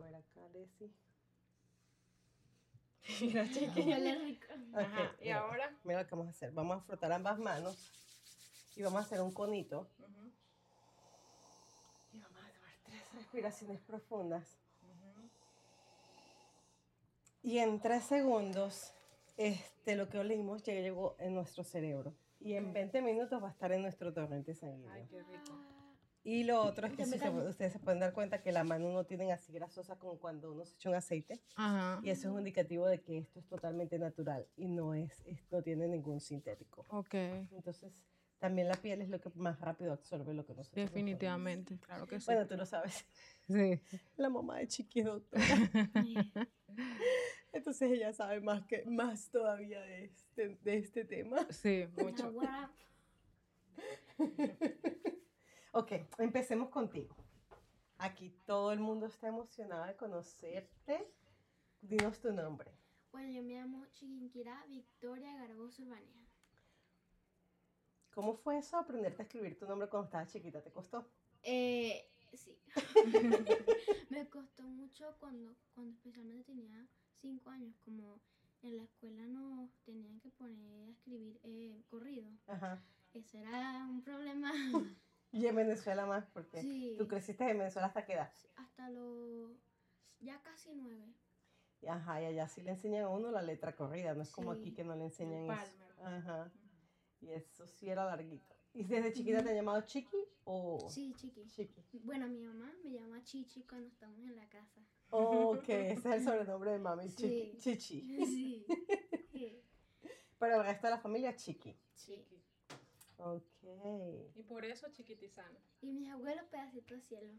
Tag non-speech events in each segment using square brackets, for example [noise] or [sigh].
ver acá, Desi. [laughs] Mira, chiqui. Huele rico. Ajá, ¿y mira, ahora? Mira lo que vamos a hacer. Vamos a frotar ambas manos y vamos a hacer un conito. Y vamos a tomar tres respiraciones profundas. ujú. Y en tres segundos, este, lo que olimos ya llegó en nuestro cerebro. Y en 20 minutos va a estar en nuestro torrente sanguíneo. Ay, qué rico. Y lo otro es que si se- ustedes se pueden dar cuenta que la mano no tienen así grasosa como cuando uno se echa un aceite. Ajá. Y eso es un indicativo de que esto es totalmente natural y no, es, es- no tiene ningún sintético. Ok, Entonces, también la piel es lo que más rápido absorbe lo que nosotros definitivamente, claro que sí. Bueno, tú lo sabes. sí. La mamá de Chiqui es doctora. [laughs] Entonces ella sabe más que más todavía de este, de este tema. Sí, mucho. [laughs] Ok, empecemos contigo. Aquí todo el mundo está emocionado de conocerte. Dinos tu nombre. Bueno, yo me llamo Chiquinquirá Victoria Garboso Urbanea. ¿Cómo fue eso aprenderte a escribir tu nombre cuando estabas chiquita? ¿Te costó? Eh, sí. [laughs] [laughs] me costó mucho cuando, cuando especialmente tenía cinco años, como en la escuela nos tenían que poner a escribir eh, corrido. Ajá. Ese era un problema [laughs] Y en Venezuela más, porque Sí. tú creciste en Venezuela hasta qué edad. hasta los ya casi nueve. Y Ajá, y allá sí le enseñan a uno la letra corrida, no es como aquí que no le enseñan eso. Ajá. Y eso sí era larguito. ¿Y desde chiquita te han llamado Chiqui o Sí, chiqui. Chiqui? Bueno, mi mamá me llama Chichi cuando estamos en la casa. Ok, [laughs] ese es el sobrenombre de mami, Sí. Chiqui. Chichi. [laughs] Sí. [laughs] Sí. Pero el resto de la familia, Chiqui. sí. Ok. Y por eso chiquitizana. Y mis abuelos pedacitos de cielo.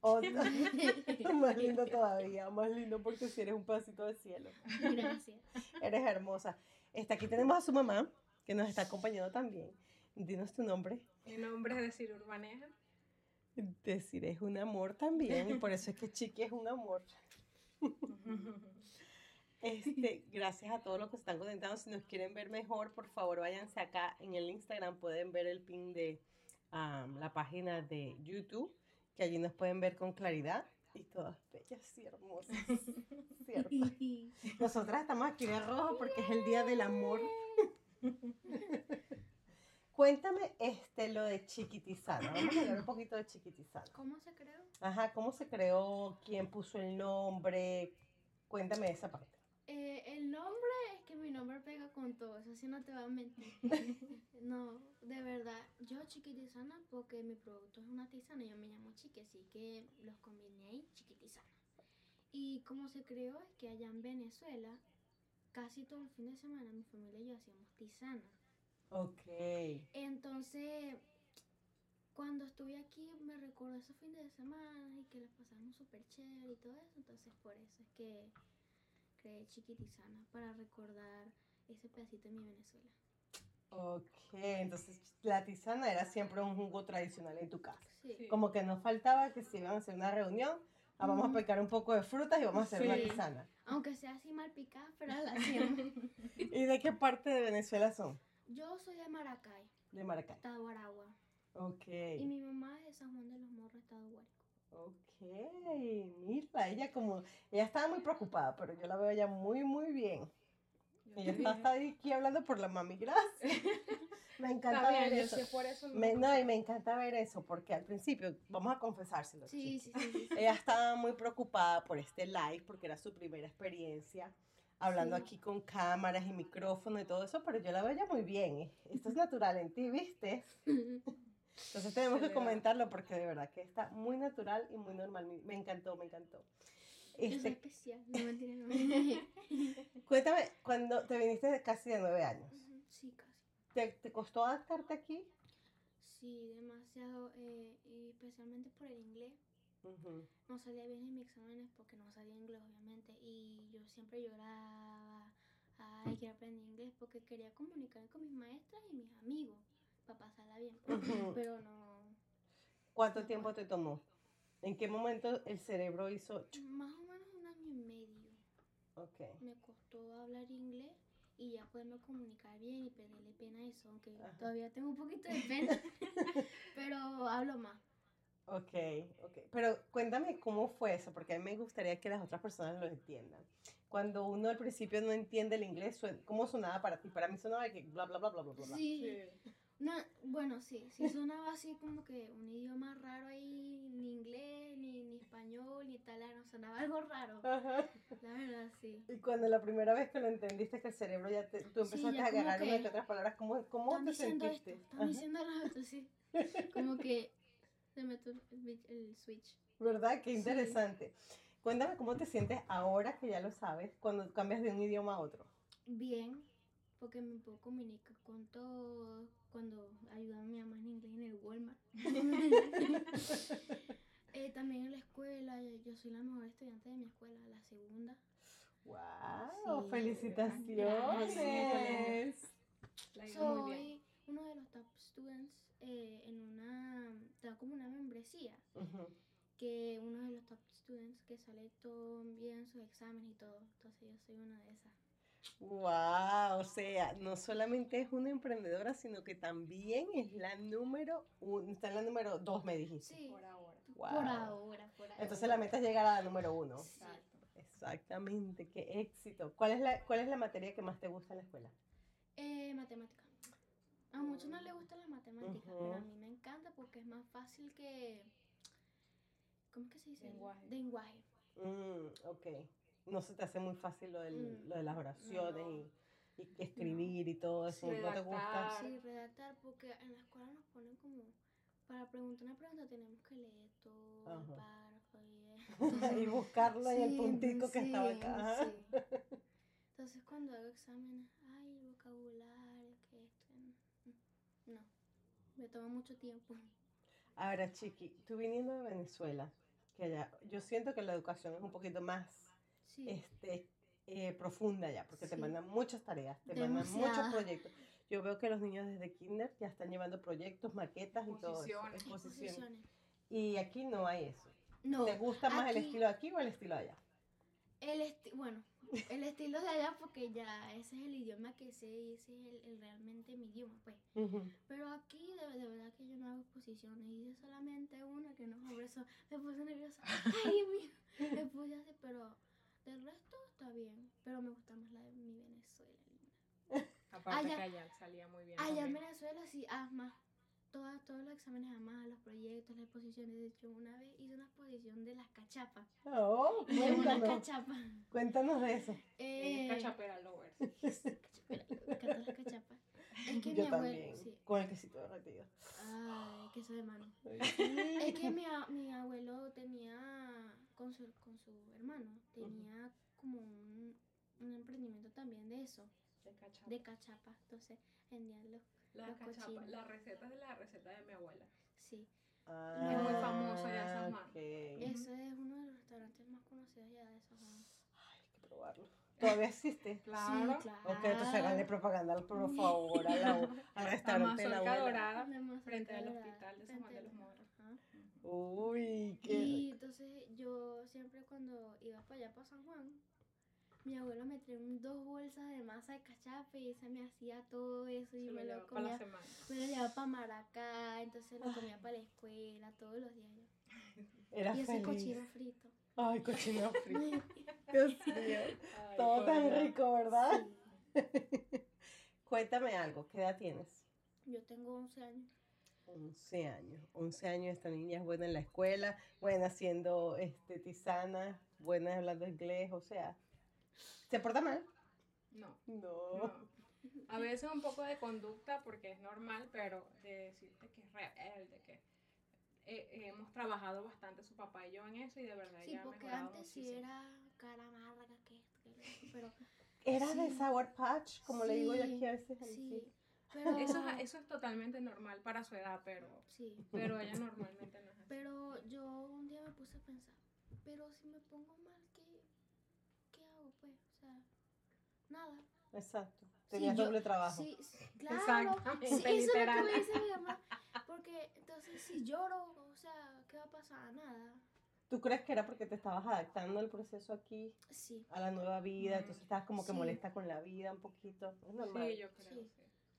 Otro- [laughs] más lindo todavía, más lindo porque si eres un pedacito de cielo. Gracias. Eres hermosa. Este, aquí tenemos a su mamá, que nos está acompañando también. Dinos tu nombre. Mi nombre es decir Urbaneja. Decir es un amor también, y por eso es que Chiqui es un amor. [laughs] Este, gracias a todos los que están conectando. Si nos quieren ver mejor, por favor, váyanse acá en el Instagram. Pueden ver el pin de la página de YouTube, que allí nos pueden ver con claridad. Y todas bellas y hermosas. [laughs] ¿Cierto? [laughs] Nosotras estamos aquí de rojo porque es el día del amor. [laughs] Cuéntame este, lo de Chiquitizana. Vamos a hablar un poquito de Chiquitizana. ¿Cómo se creó? Ajá, ¿cómo se creó? ¿Quién puso el nombre? Cuéntame esa parte. Eh, el nombre es que mi nombre pega con todo, eso sí no te va a mentir. [laughs] no, de verdad, yo chiquitizana porque mi producto es una tisana, yo me llamo Chiqui, así que los combiné ahí, chiquitizana. Y como se creó es que allá en Venezuela, casi todo el fin de semana mi familia y yo hacíamos tisana. Ok. Entonces, cuando estuve aquí me recordó esos fines de semana y que las pasamos súper chévere y todo eso. Entonces, por eso es que creé Chiquitizana para recordar ese pedacito de mi Venezuela. Ok, entonces la tisana era siempre un jugo tradicional en tu casa. Sí. Como que nos faltaba que si iban a hacer una reunión, ah, vamos a picar un poco de frutas y vamos a hacer una tisana. Aunque sea así mal picada, pero la hacíamos. [laughs] ¿Y de qué parte de Venezuela son? Yo soy de Maracay, De Maracay. estado Aragua. Ok. Y mi mamá es de San Juan de los Morros, estado Guárico. Ok, mira, ella como, ella estaba muy preocupada, pero yo la veo ya muy, muy bien. Ella está, está aquí hablando por la mami, gracias. [laughs] Me encanta bien, ver eso. sé por eso. no Me- no, y me encanta ver eso, porque al principio, vamos a confesárselo. Sí, sí, sí. Ella estaba muy preocupada por este live, porque era su primera experiencia, hablando aquí con cámaras y micrófono y todo eso, pero yo la veo ya muy bien. Esto es natural en ti, ¿viste? [laughs] Entonces tenemos que comentarlo porque de verdad que está muy natural y muy normal. Me- encantó, me encantó. Yo soy Este, especial, no mentira, no. [laughs] cuéntame, cuando te viniste casi de nueve años, Sí, casi. ¿te, te costó adaptarte aquí? Sí, demasiado, eh, y especialmente por el inglés. No salía bien en mis exámenes porque no sabía inglés, obviamente, y yo siempre lloraba, ay, quiero aprender inglés porque quería comunicar con mis maestras y mis amigos para pasarla bien, pero no, ¿Cuánto tiempo te tomó? ¿En qué momento el cerebro hizo? más o menos un año y medio Ok. me costó hablar inglés y ya poderme comunicar bien y pedirle pena a eso, aunque Ajá. todavía tengo un poquito de pena, [laughs] pero hablo más. Ok, ok. Pero cuéntame cómo fue eso, porque a mí me gustaría que las otras personas lo entiendan. Cuando uno al principio no entiende el inglés, ¿cómo sonaba para ti? Para mí sonaba que bla, bla, bla, bla, bla, bla. bla. Sí, Sí. No, bueno, sí, sí sonaba así como que un idioma raro ahí, ni inglés, ni, ni español, ni italiano, sonaba algo raro, Ajá. la verdad, sí. Y cuando la primera vez que lo entendiste, que el cerebro ya te, tú Sí, empezaste ya a agarrar una que otras palabras, ¿cómo, cómo te diciendo esto, sentiste? están diciendo otro, sí. Como que se metió el, el switch. ¿Verdad? Qué Sí. interesante. Cuéntame cómo te sientes ahora que ya lo sabes, cuando cambias de un idioma a otro. Bien, porque me puedo comunicar con todo cuando ayuda a mi mamá en inglés en el Walmart. [laughs] [laughs] Eh, también en la escuela, yo, soy la mejor estudiante de mi escuela, la segunda. ¡Wow! Sí. ¡Felicitaciones! Soy uno de los top students eh, en una, tengo como una membresía, que uno de los top students que sale todo bien sus exámenes y todo, entonces yo soy una de esas. ¡Wow! O sea, no solamente es una emprendedora, sino que también es la número uno, está en la número dos, me dijiste. Sí, Por ahora. por Wow. ahora, por ahora. Entonces la meta es llegar a la número uno. Exacto. Exactamente, qué éxito. ¿Cuál es la, cuál es la materia que más te gusta en la escuela? Eh, matemática. A muchos no les gustan las matemáticas, pero a mí me encanta porque es más fácil que... ¿Cómo es que se dice? Lenguaje. Lenguaje. Mm, ok. No se te hace muy fácil lo, del- Mm, lo de las oraciones no. y, y que escribir y todo eso. Sí, ¿No te gusta? redactar. Sí, redactar, porque en la escuela nos ponen como... Para preguntar una pregunta tenemos que leer todo el Ajá. párrafo y... [laughs] y buscarlo en el Sí, puntico que sí, estaba acá. Sí. [laughs] Entonces cuando hago exámenes, ay, el vocabulario, que esto, no, me toma mucho tiempo. Ahora, Chiqui, tú viniendo de Venezuela, que allá, yo siento que la educación es un poquito más Sí, este, eh, profunda ya, porque te Sí. mandan muchas tareas, te mandan muchos proyectos. Yo veo que los niños desde kinder ya están llevando proyectos, maquetas y todo eso, Exposiciones. Y aquí no hay eso. No, ¿Te gusta más el aquí- estilo de aquí o el estilo de allá? el esti- bueno, el estilo de allá porque ya ese es el idioma que sé y ese es el, el realmente mi idioma, pues. Pero aquí de, de verdad que yo no hago exposiciones, hice solamente una que no, por eso me puse nerviosa. [laughs] Ay, mío, me puse así, pero del resto está bien, pero me gusta más la de mi Venezuela. linda. Aparte Allá- que allá salía muy bien. Allá en. Venezuela sí, asma. Todas, todos los exámenes además, los proyectos, las exposiciones. De hecho, una vez hice una exposición de las cachapas. Oh, [laughs] De una cuéntanos, cachapa. cuéntanos de eso. Eh, cachapera lovers. [laughs] Encantan las cachapas. Es que [laughs] Yo mi también, abuelo. Sí. con el quesito derretido. Ay, queso de mano. Es Es que mi, a- mi abuelo tenía, con su, con su hermano, tenía como un, un emprendimiento también de eso, De cachapa. de cachapas. Entonces, vendían los. la los cachapa. La receta es de la receta de mi abuela. Sí. Ah, muy famoso ya esas manos. ok. Eso es uno de los restaurantes más conocidos ya de esos años. Hay que probarlo. ¿Todavía existe? [laughs] Claro. Sí, claro. Ok, entonces háganle propaganda, por favor, a la- [laughs] al restaurante de la abuela. Dorada. Frente al hospital de San Juan de los. Uy, qué Y entonces yo siempre cuando iba para allá, para San Juan, mi abuelo me traía dos bolsas de masa de cachape y se me hacía todo eso y Se me lo lo llevaba para la comía. semana. Me lo llevaba para Maracá, entonces lo comía para la escuela todos los días. yo. Era y ese feliz. cochino frito. Ay, cochino [laughs] frito. Dios mío. [laughs] Ay, Todo tan rico, ¿verdad? Sí. [laughs] Cuéntame algo, ¿qué edad tienes? Yo tengo 11 años. 11 años. 11 años, esta niña es buena en la escuela, buena haciendo este, tisana, buena hablando inglés, o sea, ¿se porta mal? No. No. No. A veces un poco de conducta porque es normal, pero de decirte que es rebelde, que eh, hemos trabajado bastante su papá y yo en eso y de verdad Sí, ya porque antes sí muchísimo. era cara amarga que esto, que pero Era de. Sour Patch, como le digo yo aquí a veces. sí. Pero, Eso es, eso es totalmente normal para su edad, pero, sí. pero ella normalmente no es así. Pero yo un día me puse a pensar, pero si me pongo mal, ¿qué, qué hago pues? O sea, nada. Exacto. Sí, Tenías yo- doble trabajo. Sí, sí, claro. Exactamente, Sí, eso es lo que me dice mi mamá. Porque entonces si lloro, o sea, ¿qué va a pasar? Nada. ¿Tú crees que era porque te estabas adaptando al proceso aquí, Sí. a la nueva vida? Entonces estabas como que Sí. molesta con la vida un poquito. Es normal. Sí, yo creo, Sí.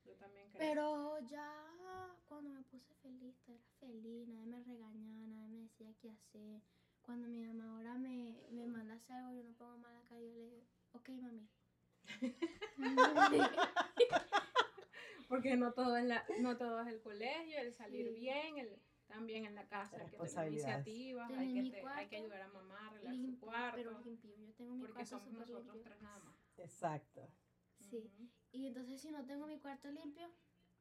Yo también creo. Pero ya cuando me puse feliz, era feliz, nadie me regañaba, nadie me decía qué hacer. Cuando mi mamá ahora me, me manda hacer algo, yo no pongo mala cara, yo le digo, ok, mami. [laughs] Porque no todo es la, no todo es el colegio, el salir Sí. bien, el también en la casa hay que tener Responsabilidades. iniciativas, Tener hay que, hay cuarto ayudar a mamá a arreglar su Limpio, cuarto, pero limpio. Yo tengo mi porque cuarto somos nosotros limpio. tres nada más. Exacto. Sí. Y entonces si no tengo mi cuarto limpio,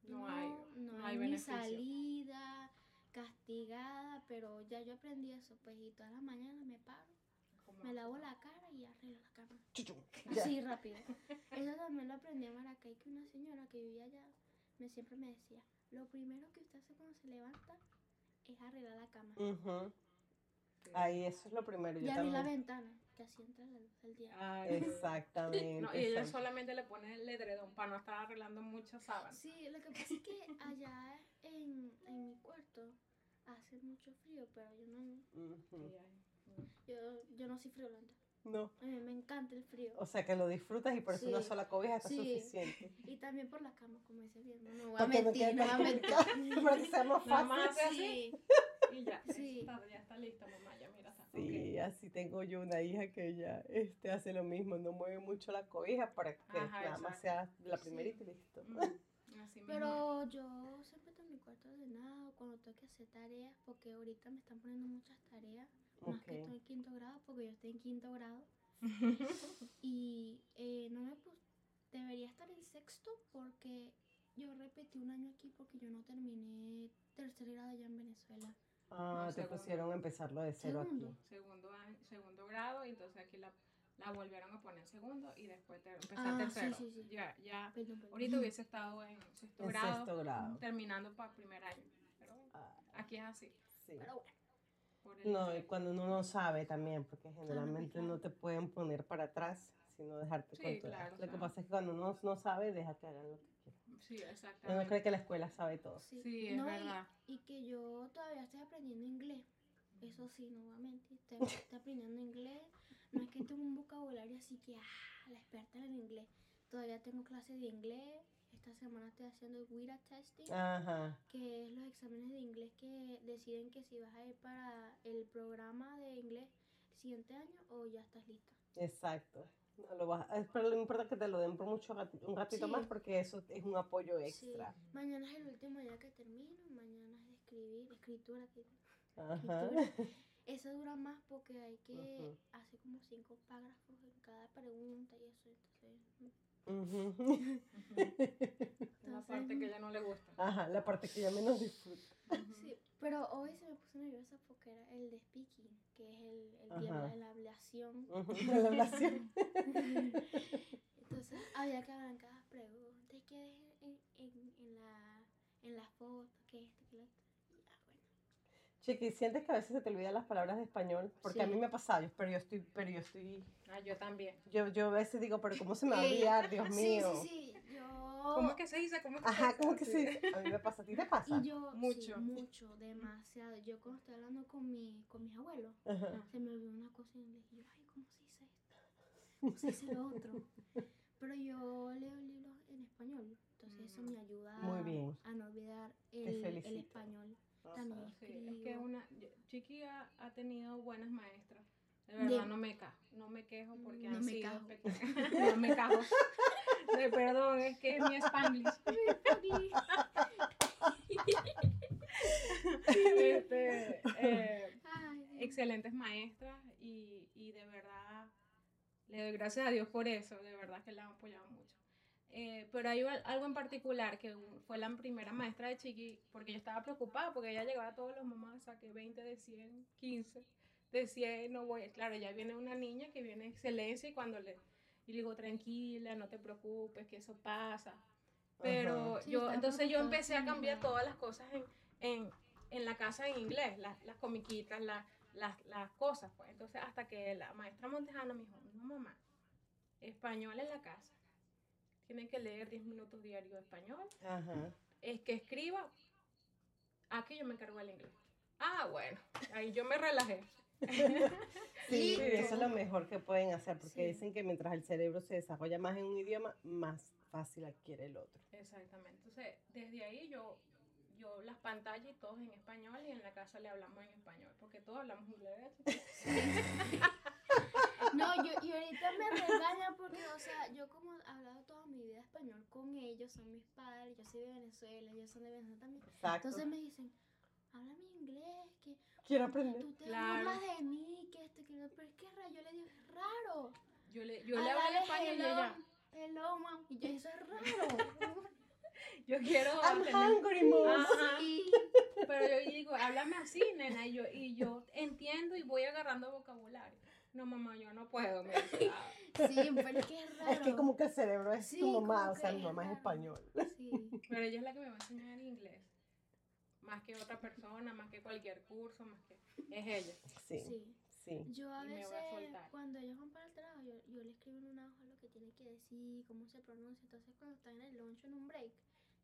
No hay- no no hay, hay ni beneficio. salida, castigada, pero ya yo aprendí eso, pues y todas las mañanas me paro, me lavo la cara y arreglo la cama. Así rápido. Eso también lo aprendí en Maracay, que una señora que vivía allá me siempre me decía, lo primero que usted hace cuando se levanta es arreglar la cama. Sí. Ahí eso es lo primero. Yo y abrir la ventana, que así entra la luz del día. Ay, Exactamente. no, y ella solamente le pone el edredón para no estar arreglando muchas sábanas. Sí, lo que pasa es que allá en, en mi cuarto hace mucho frío, pero yo no. Sí, ay, yo, yo no soy friolenta. No. A mí me encanta el frío. O sea que lo disfrutas y por eso Sí. una sola cobija está Sí. suficiente. Y también por la cama, como dice bien. No, no voy a mentir, no voy a mentir. [laughs] Para que sea más Nada más fácil. hace así Sí, y ya, Sí. está, ya está listo, mamá, ya mira, está. Sí, así tengo yo una hija que ella este, hace lo mismo, no mueve mucho la cobija para que Ajá, nada más sea la Sí. primerita y listo. Mm, así mismo. pero yo siempre tengo mi cuarto ordenado cuando tengo que hacer tareas, porque ahorita me están poniendo muchas tareas, más que estoy en quinto grado, porque yo estoy en quinto grado. [laughs] Y eh, no me debería estar en sexto porque yo repetí un año aquí porque yo no terminé tercer grado allá en Venezuela. Ah, No, te segundo. pusieron a empezarlo de cero Segundo. aquí. segundo, año- segundo grado, y entonces aquí la, la volvieron a poner en segundo y después te, empezar Ah, tercero. sí, sí. Ya, ya. Perdón, perdón. Ahorita hubiese estado en sexto En grado, sexto grado. terminando para primer año. Pero bueno, Ah, aquí es así. sí. Pero bueno, No, y cuando uno no sabe también, porque generalmente claro. no te pueden poner para atrás, sino dejarte Sí, controlar. claro, Lo que pasa es que cuando uno no sabe, deja que hagan lo que quieran. Sí, Uno exactamente. cree que la escuela sabe todo. sí. Sí, es No, verdad. Y, que yo todavía estoy aprendiendo inglés. Eso sí, no voy a mentir. Estoy, estoy [laughs] aprendiendo inglés. No es que tengo un vocabulario así que, ah, la experta en el inglés. Todavía tengo clases de inglés. Esta semana estoy haciendo el WIRA testing. Ajá. que es los exámenes de inglés que deciden que si vas a ir para el programa de inglés el siguiente año o ya estás lista. Exacto. No lo vas a- pero lo importante es que te lo den por mucho rati- un ratito Sí. más porque eso es un apoyo Sí. extra. Mañana es el último día que termino, mañana es de escribir, escritura. que- Ajá. escritura. [laughs] Eso dura más porque hay que Ujú. hacer como cinco párrafos en cada pregunta y eso. Entonces, Ujú. [laughs] Una parte que a ella no le gusta. Ajá, la parte que ya menos disfruta. sí. Pero hoy se me puso nerviosa porque era el de speaking, que es el, el de Ajá. la, la ablación. [laughs] De la ablación. Entonces había que hablar cada pregunta y que en, en, en la, en la foto, que esto, que lo otro. Chiqui, ¿sientes que a veces se te olvidan las palabras de español? Porque a mí Sí. me ha pasado, pero yo estoy, pero yo estoy, Ah, yo también. yo, yo a veces digo, pero ¿cómo se me va a Eh, olvidar, Dios [laughs] Sí, mío? sí, sí. Yo. ¿Cómo es que se dice? ¿Cómo es que Ajá, se ¿cómo que Sí. sí? A mí me pasa, ¿a ti te pasa? Y yo, Mucho. mucho. mucho, demasiado. Yo cuando estoy hablando con, mi, con mis abuelos, Ajá. se me olvidó una cosa. Y yo, ay, ¿cómo se dice esto? ¿Cómo se dice lo otro? [laughs] Pero yo leo libros en español. Entonces eso me ayuda Muy bien. a no olvidar el, el español. Ajá. También Sí, es que una Chiqui ha, ha tenido buenas maestras. De verdad, no me cajo, no me quejo porque No han me sido cajo. [laughs] no me cajo. [laughs] De perdón, es que es mi spanglish. [laughs] Este, eh, excelentes maestras y, y de verdad le doy gracias a Dios por eso, de verdad que la han apoyado mucho. Eh, pero hay al- algo en particular que fue la primera maestra de Chiqui, porque yo estaba preocupada, porque ella llegaba a todos los mamás, saqué 20 de 100, 15 de 100, no voy, claro, ya viene una niña que viene excelencia y cuando le, y le digo, tranquila, no te preocupes, que eso pasa. Pero yo, entonces yo empecé a cambiar todas las cosas en, en, en la casa en inglés, las, las comiquitas, la- las, las cosas, pues. Entonces, hasta que la maestra Montejano me dijo, no mamá, español en la casa. Tienen que leer 10 minutos diarios de español. Ajá. Es que escriba. Aquí yo me encargo del inglés. Ah, bueno, ahí yo me relajé. Sí, eso es lo mejor que pueden hacer, porque Sí. dicen que mientras el cerebro se desarrolla más en un idioma, más fácil adquiere el otro. Exactamente. Entonces, desde ahí yo, yo las pantallas y todos en español y en la casa le hablamos en español, porque todos hablamos inglés. No, yo, y ahorita me regañan porque, o sea, yo como he hablado toda mi vida español con ellos, son mis padres, yo soy de Venezuela, ellos son de Venezuela también. Exacto. Entonces me dicen, háblame inglés, que Quiero aprender. tú te Claro. burlas de mí, que esto, que pero es que es raro, yo le digo, es raro. Yo le, yo le hablo en español y ella, Hello, mom. Y yo, eso es raro. [laughs] yo quiero I'm tener- hungry, mom. Ajá. Sí. Pero yo digo, háblame así, nena, y yo, y yo entiendo y voy agarrando vocabulario. No, mamá, yo no puedo. Me dice, "Ah". Sí, pero es que es raro. [laughs] Es que como que el cerebro es Sí, tu mamá, o sea, mi es mamá es raro. español. Sí. Pero ella es la que me va a enseñar inglés. Más que otra persona, más que cualquier curso, más que... Es ella. Sí, sí. Sí. Yo a veces, a cuando ellos van para el trabajo, yo, yo le escribo en una hoja lo que tiene que decir, cómo se pronuncia. Entonces, cuando están en el lunch en un break,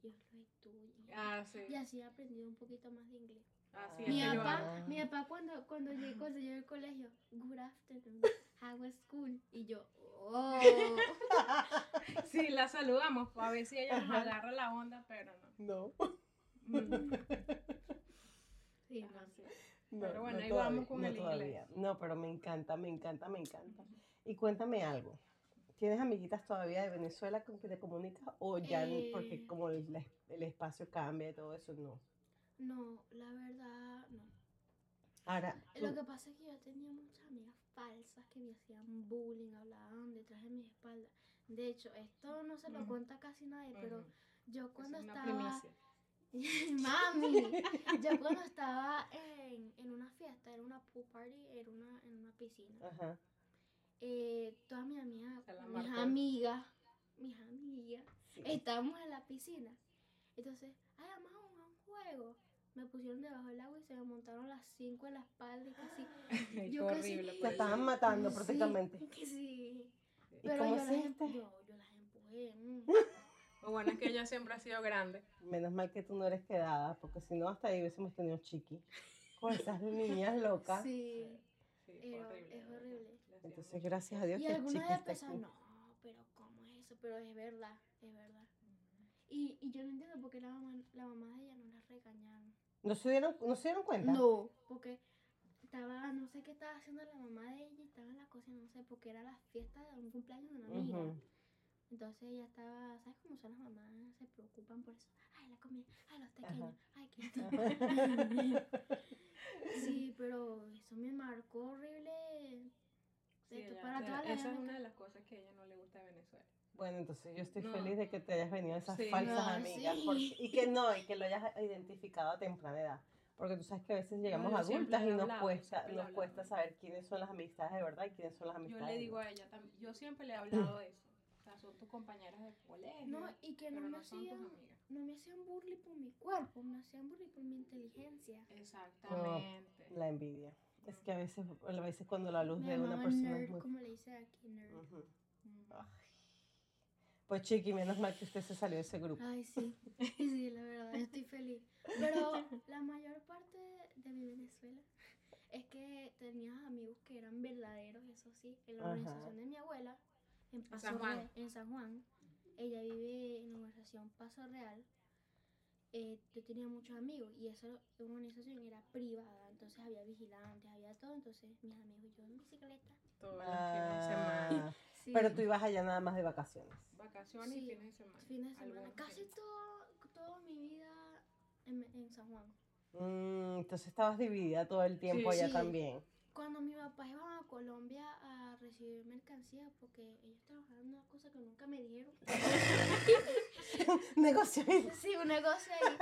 yo lo estudio. Ah, sí. Y así he aprendido un poquito más de inglés. Así Mi es que yo papá, mi papá cuando, cuando, llegué, cuando llegué al colegio, good afternoon, how was school? Y yo, oh. [laughs] Sí, la saludamos, pues, a ver si ella nos agarra la onda, pero no. No, [laughs] Sí, no. Pero bueno, no ahí todavía, vamos con no el todavía. No, pero me encanta, me encanta, me encanta. Y cuéntame algo. ¿Tienes amiguitas todavía de Venezuela con que te comunicas o ya, n- porque Eh. como el, el espacio cambia y todo eso, no? No, la verdad, no. Ahora, Lo que pasa es que yo tenía muchas amigas falsas que me hacían bullying, hablaban detrás de mi espalda. De hecho, esto no se lo cuenta casi nadie, pero yo cuando es una estaba... primicia. [laughs] Mami, [laughs] yo cuando estaba en, en una fiesta, era una pool party, era una, en una piscina. Ajá. Eh, todas mis amigas, mis amigas, mis amigas, sí. estábamos en la piscina. Entonces, ay, vamos a un juego. Me pusieron debajo del agua y se me montaron las cinco en la espalda y casi. Qué Yo casi- horrible. Te pues. estaban matando Sí, prácticamente. que sí. ¿Y Pero cómo yo las, yo las empujé. mm. [laughs] Lo bueno es que ella siempre ha sido grande. Menos mal que tú no eres quedada, porque si no, hasta ahí hubiésemos tenido chiqui. Con esas niñas locas. Sí. Sí, fue horrible. es horrible. Entonces, gracias a Dios Y que algunas de aquí. no, pero ¿cómo es eso? Pero es verdad, es verdad. Y, y yo no entiendo por qué la mamá, la mamá de ella no la regañaron. ¿No se dieron, ¿no se dieron cuenta? No, porque estaba, no sé qué estaba haciendo la mamá de ella, y estaba en la cocina, no sé, porque era la fiesta de un cumpleaños de una amiga. Ujú. Entonces ella estaba, ¿sabes cómo son las mamás? Se preocupan por eso. Ay, la comida, ay, los pequeños, ay, que esto. [laughs] Sí, pero eso me marcó horrible. Sí, ella- para toda la esa es una de las cosas que a ella no le gusta de Venezuela. Bueno, entonces yo estoy No. feliz de que te hayas venido esas Sí. falsas amigas. sí. porque- y que no, y que lo hayas identificado a temprana edad. Porque tú sabes que a veces llegamos yo siempre adultas y nos hablado, cuesta, nos hablado. cuesta saber quiénes son las amistades de verdad y quiénes son las Yo amistades. le digo no. a ella también, yo siempre le he hablado de eso. Son tus compañeras de colegio, No, y que no pero me no son tus hacían, amigas. no me hacían burly por mi cuerpo, me hacían burly por mi inteligencia. Exactamente. La envidia. Es que a veces, a veces cuando la luz Me de una persona es nerd, muy... como le dice aquí, nerd. Ujú. Ujú. Ay. Pues chiqui, menos mal que usted se salió de ese grupo. Ay, sí, sí, la verdad, estoy feliz. Pero [laughs] la mayor parte de mi Venezuela es que tenía amigos que eran verdaderos, eso sí. En la Ajá. organización de mi abuela, en Paso San Juan. Real- en San Juan, ella vive en la organización Paso Real. eh, yo tenía muchos amigos y esa organización era privada, entonces había vigilantes, había todo, entonces mis amigos y yo en bicicleta. Todos los fines de semana. Ah, [laughs] Sí, pero tú ibas allá nada más de vacaciones. Vacaciones y fines de semana. fines de semana, Algunos casi fines. todo, toda mi vida en, en San Juan. Mm, entonces estabas dividida todo el tiempo Sí. allá Sí. también. Cuando mi papá iba a Colombia a recibir mercancía, porque ellos trabajaban en una cosa que nunca me dijeron. [laughs] Negocio. Sí, un negocio ahí.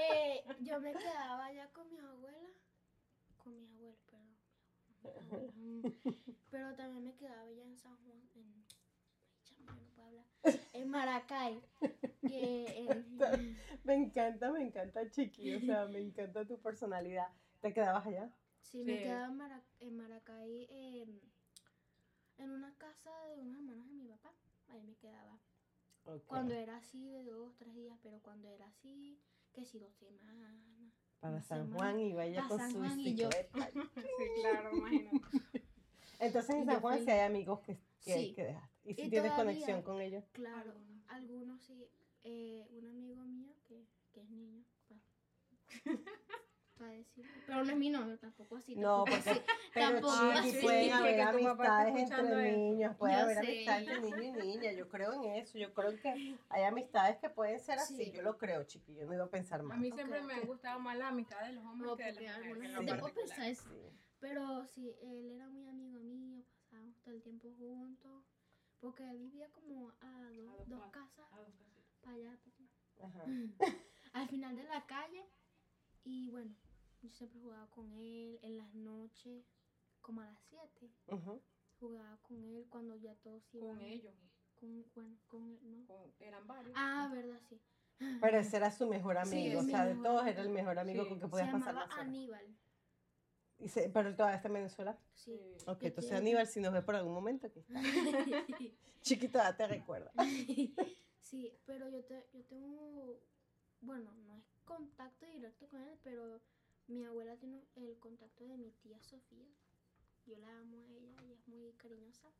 Eh, yo me quedaba allá con mi abuela. Con mi abuelo, perdón. mi abuela, [laughs] Pero también me quedaba allá en San Juan. En, no puedo hablar. En Maracay. Que, en- Me encanta, me encanta Chiqui, o sea, me encanta tu personalidad. ¿Te quedabas allá? Sí, me quedaba en, Mara- en Maracay. em, en una casa de unos hermanos de mi papá. Ahí me quedaba. Cuando era así de dos, tres días, pero cuando era así, que si dos semanas. Para San semana. Juan y vaya con San su Juan y yo. [laughs] Sí, claro, imagínate. Entonces en San Juan fui- sí hay amigos que, que, Sí. que dejaste. ¿Y si Y tienes todavía- conexión con ellos? Claro, Algunos. algunos sí. Eh, un amigo mío que, que es niño, [laughs] para decir. Pero no es mi novio tampoco así. No, tampoco porque así. [laughs] pero Tampoco chiqui, así. pueden Que haber tu papá esté amistades escuchando entre niños, puede Yo haber sé. amistades entre niño y niña. Yo creo en eso. Yo creo que hay amistades que pueden ser así. Sí. Yo lo creo, chiqui. Yo no iba a pensar A más. mí siempre Ok, me ok. ha gustado más la amistad de los hombres No, que de las mujeres. particular. pensar eso. Sí. Pero sí, él era muy amigo mío, pasábamos todo el tiempo juntos. Porque él vivía como a dos, A dos dos casas Ah, dos para allá, pa' acá. Ajá. [laughs] al final de la calle. Y bueno, yo siempre jugaba con él en las noches, como a las 7. Ujú. Jugaba con él cuando ya todos iban. Con ellos. Con, bueno, con él, ¿no? con- eran varios. Ah, verdad, sí. Pero ese era su mejor amigo. o sea, de todos era el mejor amigo Sí. con que Se podías pasar llamaba las horas. Aníbal. Y se- pero él todavía está en Venezuela. Sí. Ok, entonces Aníbal, si nos ve por algún momento, aquí está. [laughs] ya te recuerda. [laughs] sí, pero yo, te, yo tengo, bueno, no es contacto directo con él, pero mi abuela tiene el contacto de mi tía Sofía. Yo la amo a ella, ella es muy cariñosa.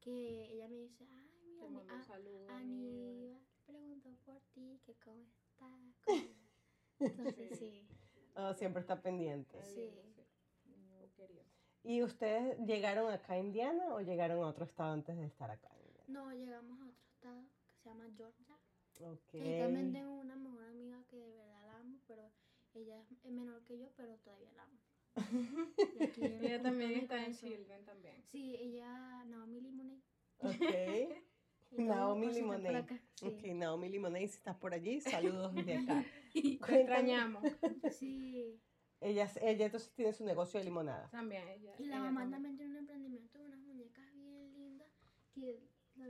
Que ella me dice, ay, mira, Te saludos. Aníbal preguntó por ti, que cómo está. cómo va". Entonces, sí. [laughs] Oh, siempre está pendiente. Sí. sí. Niño querido. ¿Y ustedes llegaron acá a Indiana o llegaron a otro estado antes de estar acá? No, llegamos a otro estado que se llama Georgia. Ok. Y también tengo una mejor amiga que de verdad la amo, pero ella es menor que yo, pero todavía la amo. [laughs] Ella también está en. Children también. Sí, ella, Naomi Limonade. Ok. [laughs] Naomi Limonade. Sí. Ok, Naomi Limonade, si estás por allí, saludos desde acá. [laughs] Te extrañamos. sí. Ella, ella entonces tiene su negocio de limonada. También ella. Y la ella mamá también, tiene un emprendimiento de unas muñecas bien lindas que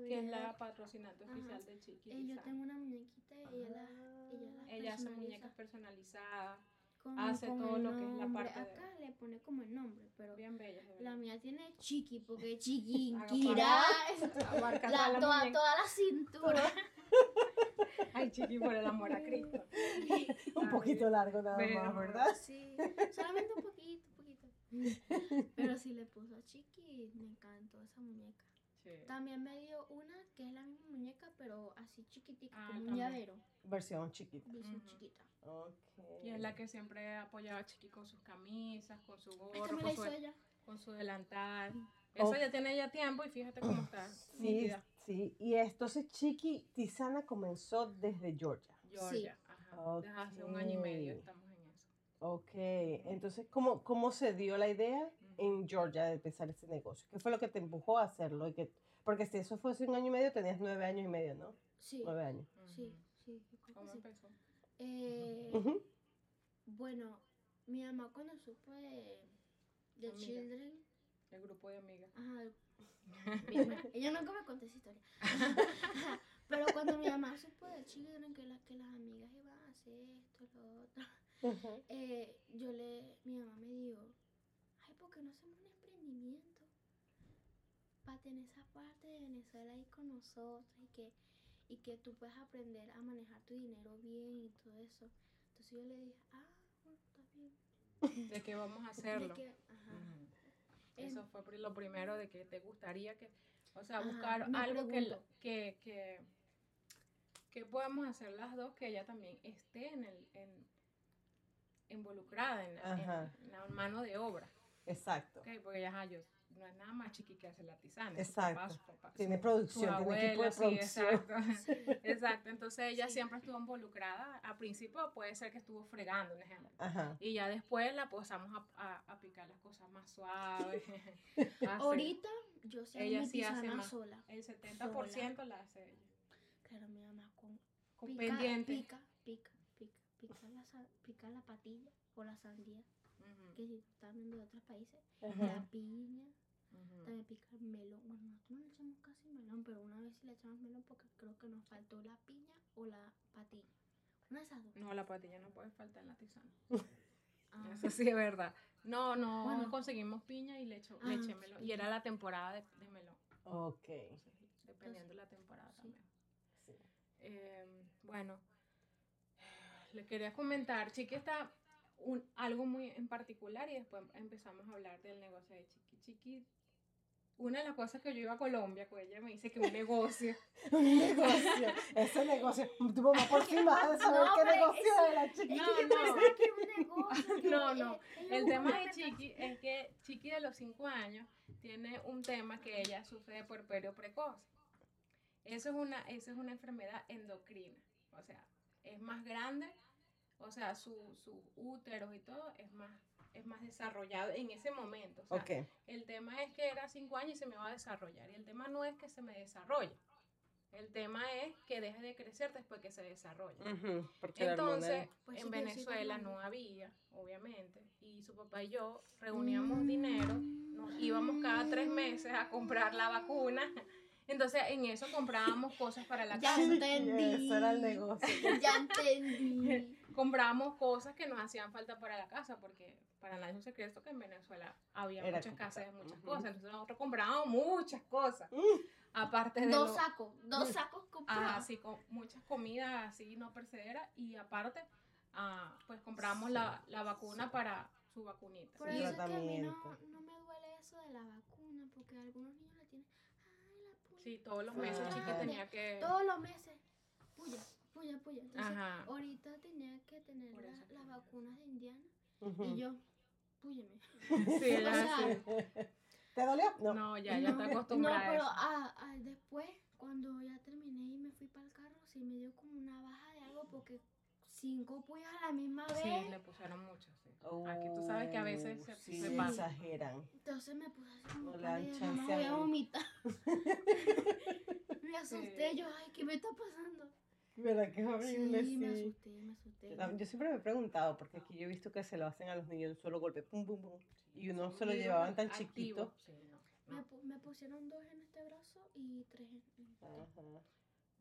Que es la patrocinante Ajá. oficial de Chiqui. eh, yo tengo una muñequita y ella la, ella la Ella hace muñecas personalizadas, con- hace con todo lo que es la parte de- Acá le pone como el nombre, pero bien bellas. de la mía tiene chiqui porque chiqui, Haga Kira, [laughs] Abarca la, toda la toda, la cintura. [laughs] Ay, Chiqui, por el amor a Cristo. [laughs] Un Ay, poquito largo nada pero- más, ¿verdad? Sí, solamente un poquito, un poquito. Pero sí le puso a chiqui, me encantó esa muñeca. Sí. También me dio una que es la misma muñeca, pero así chiquitica, Ah, como un llavero, Versión chiquita. versión chiquita. Ok. Y es la que siempre apoyaba a Chiqui con sus camisas, con su Esta gorro, me la con su, ella. con su delantal. Oh. Eso ya tiene ya tiempo y fíjate cómo está. Sí, nítida. sí. Y entonces Chiqui Tizana comenzó desde Georgia. Georgia. Ajá. Desde hace un año y medio estamos en eso. Ok, entonces, ¿cómo, ¿cómo se dio la idea en Georgia de empezar este negocio? ¿Qué fue lo que te empujó a hacerlo? Y que, porque si eso fue hace un año y medio, tenías nueve años y medio, ¿no? Sí, Nueve años. sí, sí. ¿Cómo empezó? Eh. Bueno, mi mamá cuando supo de, de Amiga. Children, El grupo de amigas. ajá, [laughs] ella nunca me contó esa historia. [laughs] Pero cuando mi mamá supo de Children que, la, que las amigas iban a hacer esto, lo otro, eh, yo le, mi mamá me dijo, ay, ¿por qué no hacemos un emprendimiento? Para tener esa parte de Venezuela ahí con nosotros y que, y que tú puedas aprender a manejar tu dinero bien y todo eso. Entonces yo le dije, ah, bueno, está bien. De que vamos a hacerlo. que- ajá. Eso fue lo primero de que te gustaría que, o sea, Ajá, buscar algo que, pregunto. que, que, que podamos hacer las dos, que ella también esté en el, en, involucrada en la mano de obra, Exacto. ¿ok? Porque ajá, yo, no es nada más chiqui que hace la artesana. Exacto. Su papá, su papá, Tiene su- producción, tiene equipo de abuela, sí, producción. exacto. [laughs] Exacto, entonces ella Sí. siempre estuvo involucrada. A principio puede ser que estuvo fregando, un ejemplo. Ajá. Y ya después la pasamos a, a, a picar las cosas más suaves. [laughs] [laughs] Ahorita yo sé Ella mi sí hace tisana más. sola. El 70% la hace ella. Claro, mi mamá con Con pica, pendiente. pica, pica, pica, pica la, sa- pica la patilla o la sandía, Si están viendo de otros países, Ajá. la piña, ujú. también pica el melón. Bueno, nosotros no le echamos casi melón, pero una vez sí le echamos melón porque creo que nos faltó la piña o la patilla. Una de esas dos. No, la patilla no puede faltar en la tisana. [laughs] Ah, Eso sí es verdad. No, no Bueno. conseguimos piña y le, echo, Ah, le eché melón. Y era la temporada de, de melón. Ok. Entonces, dependiendo de la temporada Sí. también. Sí. Eh, bueno, le quería comentar, Chiqui está, un, algo muy en particular y después empezamos a hablar del negocio de Chiqui. Chiqui, una de las cosas que yo iba a Colombia, pues ella me dice que un negocio. [laughs] un negocio. Ese negocio. Tu mamá por fin vas a saber No, qué negocio es- de la chiquita. No, no. No, no. El tema de. Chiqui es que Chiqui de los 5 años tiene un tema que ella sufre de puerperio precoz. Eso es una, eso es una enfermedad endocrina. O sea, es más grande, o sea, su, su útero y todo es más, es más desarrollado en ese momento. O sea, Ok. El tema es que era 5 años y se me va a desarrollar. Y el tema no es que se me desarrolle. El tema es que deje de crecer después que se desarrolla. La hormona- Entonces, Pues en Venezuela no había, obviamente, y su papá y yo reuníamos dinero, nos íbamos cada tres meses a comprar la vacuna, entonces en eso comprábamos cosas para la Ya casa, Sí, entendí. Eso era el negocio. Ya entendí. Comprábamos cosas que nos hacían falta para la casa, porque para nadie es un secreto que en Venezuela había Era mucha escasez de muchas Ujú. cosas, entonces nosotros comprábamos muchas cosas, Mm. aparte de Dos lo- sacos, dos sacos comprados. Ajá, sí, con muchas comidas así no percederas y aparte, ah, pues compramos la, la vacuna para su vacunita. Por Sí, eso es que a mí no, no me duele eso de la vacuna, porque algunos niños la tienen. Ay, la puya. Sí, todos los meses Ah. Chiqui tenía que... Todos los meses. Puya, puya, puya. Entonces, Ajá. ahorita tenía que tener la- las vacunas de Indiana. Y yo, púyeme. Sí, [laughs] o ya, sea, sí. ¿Te dolió? No. No, ya, ya está acostumbrada No, pero a ah, ah, después, cuando ya terminé y me fui para el carro, sí me dio como una baja de algo porque cinco puyas a la misma vez. Sí, le pusieron mucho, sí. Aquí tú sabes que a veces se, Oh, sí, se pasa. exageran. Entonces me puse así como chance voy a vomitar. [laughs] [laughs] me asusté, Sí. yo, ay, ¿qué me está pasando? ¿Verdad que es horrible? sí, me Sí. asusté, me asusté. Yo siempre me he preguntado, porque aquí yo he visto que se lo hacen a los niños de un solo golpe, pum, pum, pum, y uno se lo llevaban tan activo, chiquito. sí, no, Me, no. pu- me pusieron dos en este brazo y tres en este. Ajá.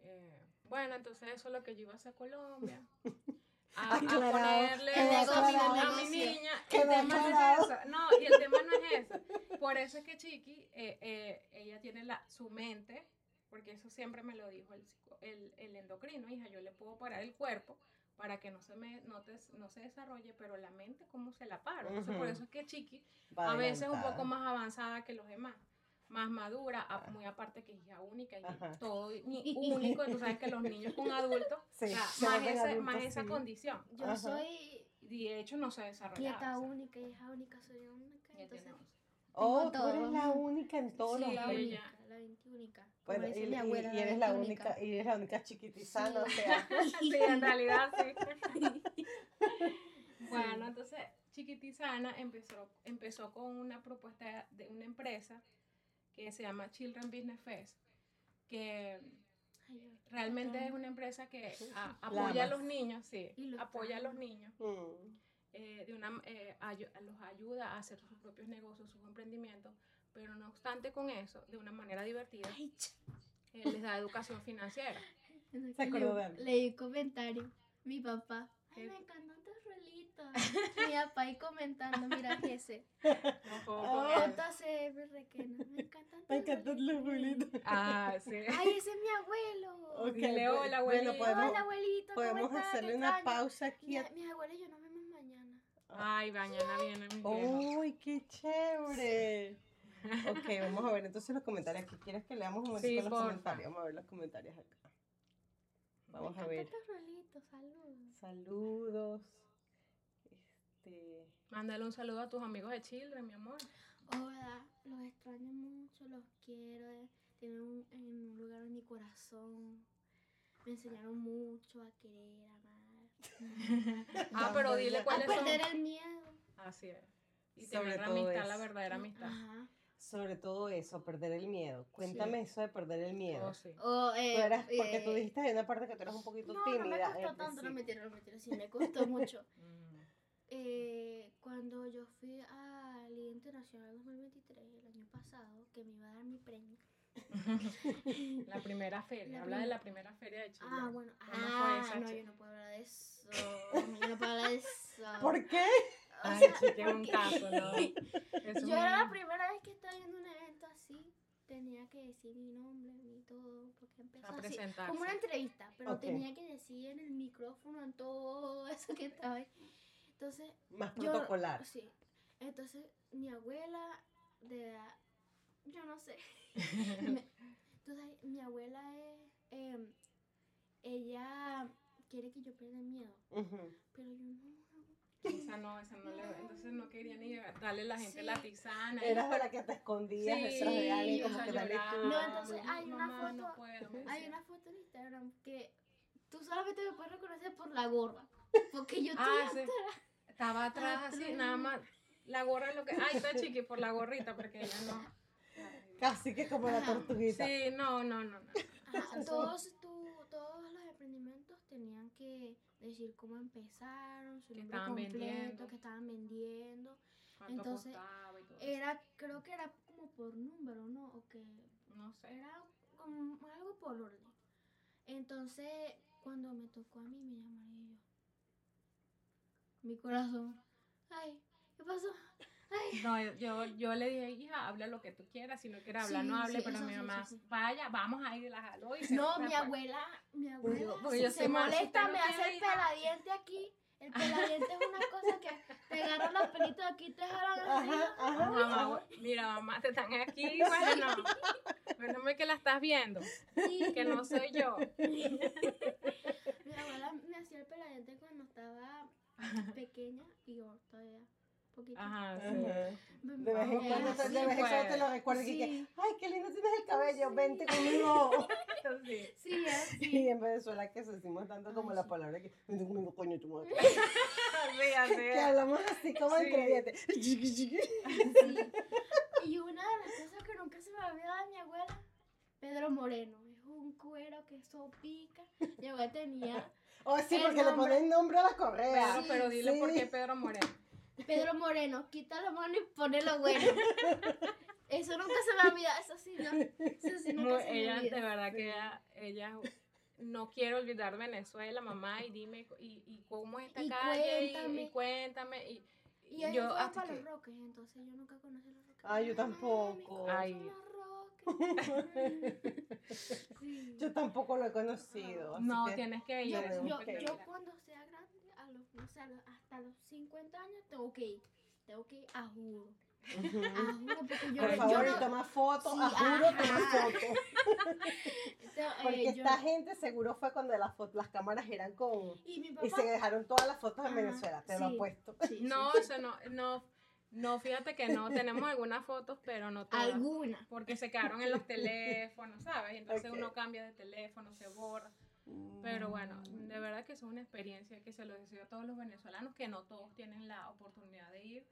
Eh, bueno, entonces eso es lo que yo iba a hacer a Colombia. [laughs] A, ponerle aclarado. a mi niña. Quedó El tema no aclarado. es eso. No, y el tema no es eso. Por eso es que Chiqui, eh, eh, ella tiene la, su mente, porque eso siempre me lo dijo el, psico- el, el endocrino, hija, yo le puedo parar el cuerpo para que no se me no, te- no se desarrolle, pero la mente, ¿cómo se la paro? Entonces, por eso es que Chiqui Va a veces un adelantada. poco más avanzada que los demás, más madura, a- muy aparte que es hija única y Ajá. todo ni- único, tú sabes que los niños con adultos, Sí, o sea, más, ese- adultos, más esa sí. condición. Yo Ajá. soy de hecho no se o sea, única, hija única, soy única. Entonces. Oh, tú eres la única en todos Sí, los países. única, la. Como Bueno, y, mi y- abuela, y eres la veintiúnica. única, y eres la única chiquitizana, Sí. o sea. [laughs] Sí, en realidad [laughs] sí. bueno, entonces Chiquitizana empezó, empezó con una propuesta de una empresa que se llama Children Business Fest, que realmente es una empresa que a- apoya a los niños, sí, Y apoya a los niños, Mm. Eh, de una, eh, ayu- los ayuda a hacer sus propios negocios, sus emprendimientos, pero no obstante con eso, de una manera divertida, Ay, eh, les da educación financiera. no, [laughs] Se acordó de algo. Leí un comentario. Mi papá. Ay, me encantan tus rolitos. [laughs] Mi papá ahí comentando, mira ese. No puedo. JCB Requena. Me encantan tus Me encantan los rolitos. Ah, sí. [laughs] Ay, ese es mi abuelo. Ok, Dile pues, hola, bueno, abuelito. podemos, Hola, abuelito. ¿cómo podemos hacerle una pausa aquí. Mi, a- mis abuelos y yo vemos mañana. Ay, mañana viene mi viejo. ¡Uy, qué chévere! Ok, vamos a ver entonces los comentarios. Aquí quieres que leamos un momento Sí, los porfa. comentarios. Vamos a ver los comentarios acá. Vamos me a ver. tus rolitos, saludos. Saludos. Este. Mándale un saludo a tus amigos de Children, mi amor. Hola, los extraño mucho, los quiero. eh, Tienen un, en un lugar en mi corazón. Me enseñaron mucho a querer, a. Ah, pero dile A cuáles son. perder el miedo. Así es. Y Sobre tener la todo amistad, la verdadera amistad. Ajá. Sobre todo eso, perder el miedo. Cuéntame eso de perder el miedo. Oh, sí. O, eh, Tú eras, porque tú eh, dijiste en una parte que tú eras un poquito No, tímida. no me costó tanto, no decir, mentira, no mentira, sí, me costó [laughs] mucho. Mm. Eh, cuando yo fui al Día Internacional 2023, el año pasado, que me iba a dar mi premio. [laughs] La primera feria. La Habla de prim- la primera feria de Children. Ah, bueno. ¿Cómo fue Ah, esa, no, yo no puedo hablar de eso. Yo no puedo hablar de eso. [laughs] ¿Por qué? O Ay, sea, chica, es un porque caso, ¿no? [laughs] Eso Yo es era la un- primera vez que estaba viendo un evento así. Tenía que decir mi nombre y todo, porque empezó A así. Como una entrevista, pero Ok. tenía que decir en el micrófono, en todo eso que estaba ahí. Entonces, Más yo- protocolar. sí. Entonces, mi abuela de edad, yo no sé. [laughs] Entonces, mi abuela es, em, ella quiere que yo pierda el miedo, pero yo no. Esa no, esa no le entonces no quería ni darle a la gente Sí. la tisana. Eras de la que te escondías Sí, detrás de alguien, o como sea, que dale tú. No, entonces hay una no foto- puedo, Hay una foto en Instagram que tú solamente me puedes reconocer por la gorra. Porque yo Ah, sí. atrás. Estaba atrás así, nada más. La gorra es lo que. Ay, está chiqui por la gorrita, porque ella no. Casi que como la Ajá. tortuguita. Sí, no, no, no. no. Ajá, todos, tu- todos los emprendimientos tenían que decir cómo empezaron, su Que nombre estaban completo, vendiendo. que estaban vendiendo. ¿Cuánto Entonces, costaba y todo eso. Era, creo que era como por número, ¿no? O que No sé. era como algo por orden. Entonces, cuando me tocó a mí, me llamaría yo. Mi corazón. Ay, ¿qué pasó? Ay. No, yo, yo le dije, hija, habla lo que tú quieras. Si no quieres hablar, Sí, no hable. sí, pero eso mi mamá, sí, sí. vaya, vamos a ir la jaló. Y se No, mi pues. abuela, mi abuela, porque si yo se soy más, si molesta, me hace el peladiente aquí. El peladiente es una cosa que te agarran los pelitos aquí y te jalan Ajá, arriba. ajá. Mamá, mira, mamá, te están aquí. Bueno, no. Bueno, me que la estás viendo, Sí. que no soy yo. Mi abuela me hacía el peladiente cuando estaba pequeña y yo todavía poquito. Ajá, sí. Ajá. De vez en cuando, te- así, de vez en cuando te lo recuerdo y que, Sí. ay, qué lindo tienes el cabello, vente conmigo. [laughs] Sí. Sí, así. Y en Venezuela que se decimos tanto como Ay, la sí. palabra que, vente conmigo, coño, tu madre. [laughs] Así. Que hablamos así como Sí. entre dientes. [laughs] Sí. Y una de las cosas que nunca se me olvida de mi abuela, Pedro Moreno. Es un cuero que eso pica. Abuela tenía Oh, sí, porque le nombre. ponen nombre a la correa. Pero, pero dile Sí. por qué Pedro Moreno. Pedro Moreno, quita la mano y pone lo bueno. Eso nunca se me olvida, eso sí, no. Eso sí nunca Muy- se me ella, olvida. de verdad que ella, ella no quiere olvidar Venezuela, mamá, y dime, y, y cómo es esta Y calle, y- cuéntame. y, cuéntame. Y, Y ella yo fue hasta para que- los roques, entonces yo nunca conocí los roques. Ay, yo tampoco. Ay. los roques. Sí. Yo tampoco lo he conocido. así no, que- tienes que ir. Yo, yo, yo cuando sea no sé, hasta los 50 años, tengo que ir. Tengo que ir a juro. Ujú. A juro, porque yo, Por yo favor, no- y toma fotos, Sí, a juro toma fotos. [laughs] [laughs] eh, Porque yo- esta gente seguro fue cuando las, las cámaras eran con... Y se dejaron todas las fotos en Venezuela, te lo sí. apuesto. sí, [laughs] sí. No, eso no, no, no, fíjate que no, tenemos algunas fotos, pero no todas. Alguna. Porque se quedaron en los teléfonos, ¿sabes? Entonces uno cambia de teléfono, se borra. Pero bueno, de verdad que es una experiencia que se lo deseo a todos los venezolanos, que no todos tienen la oportunidad de ir,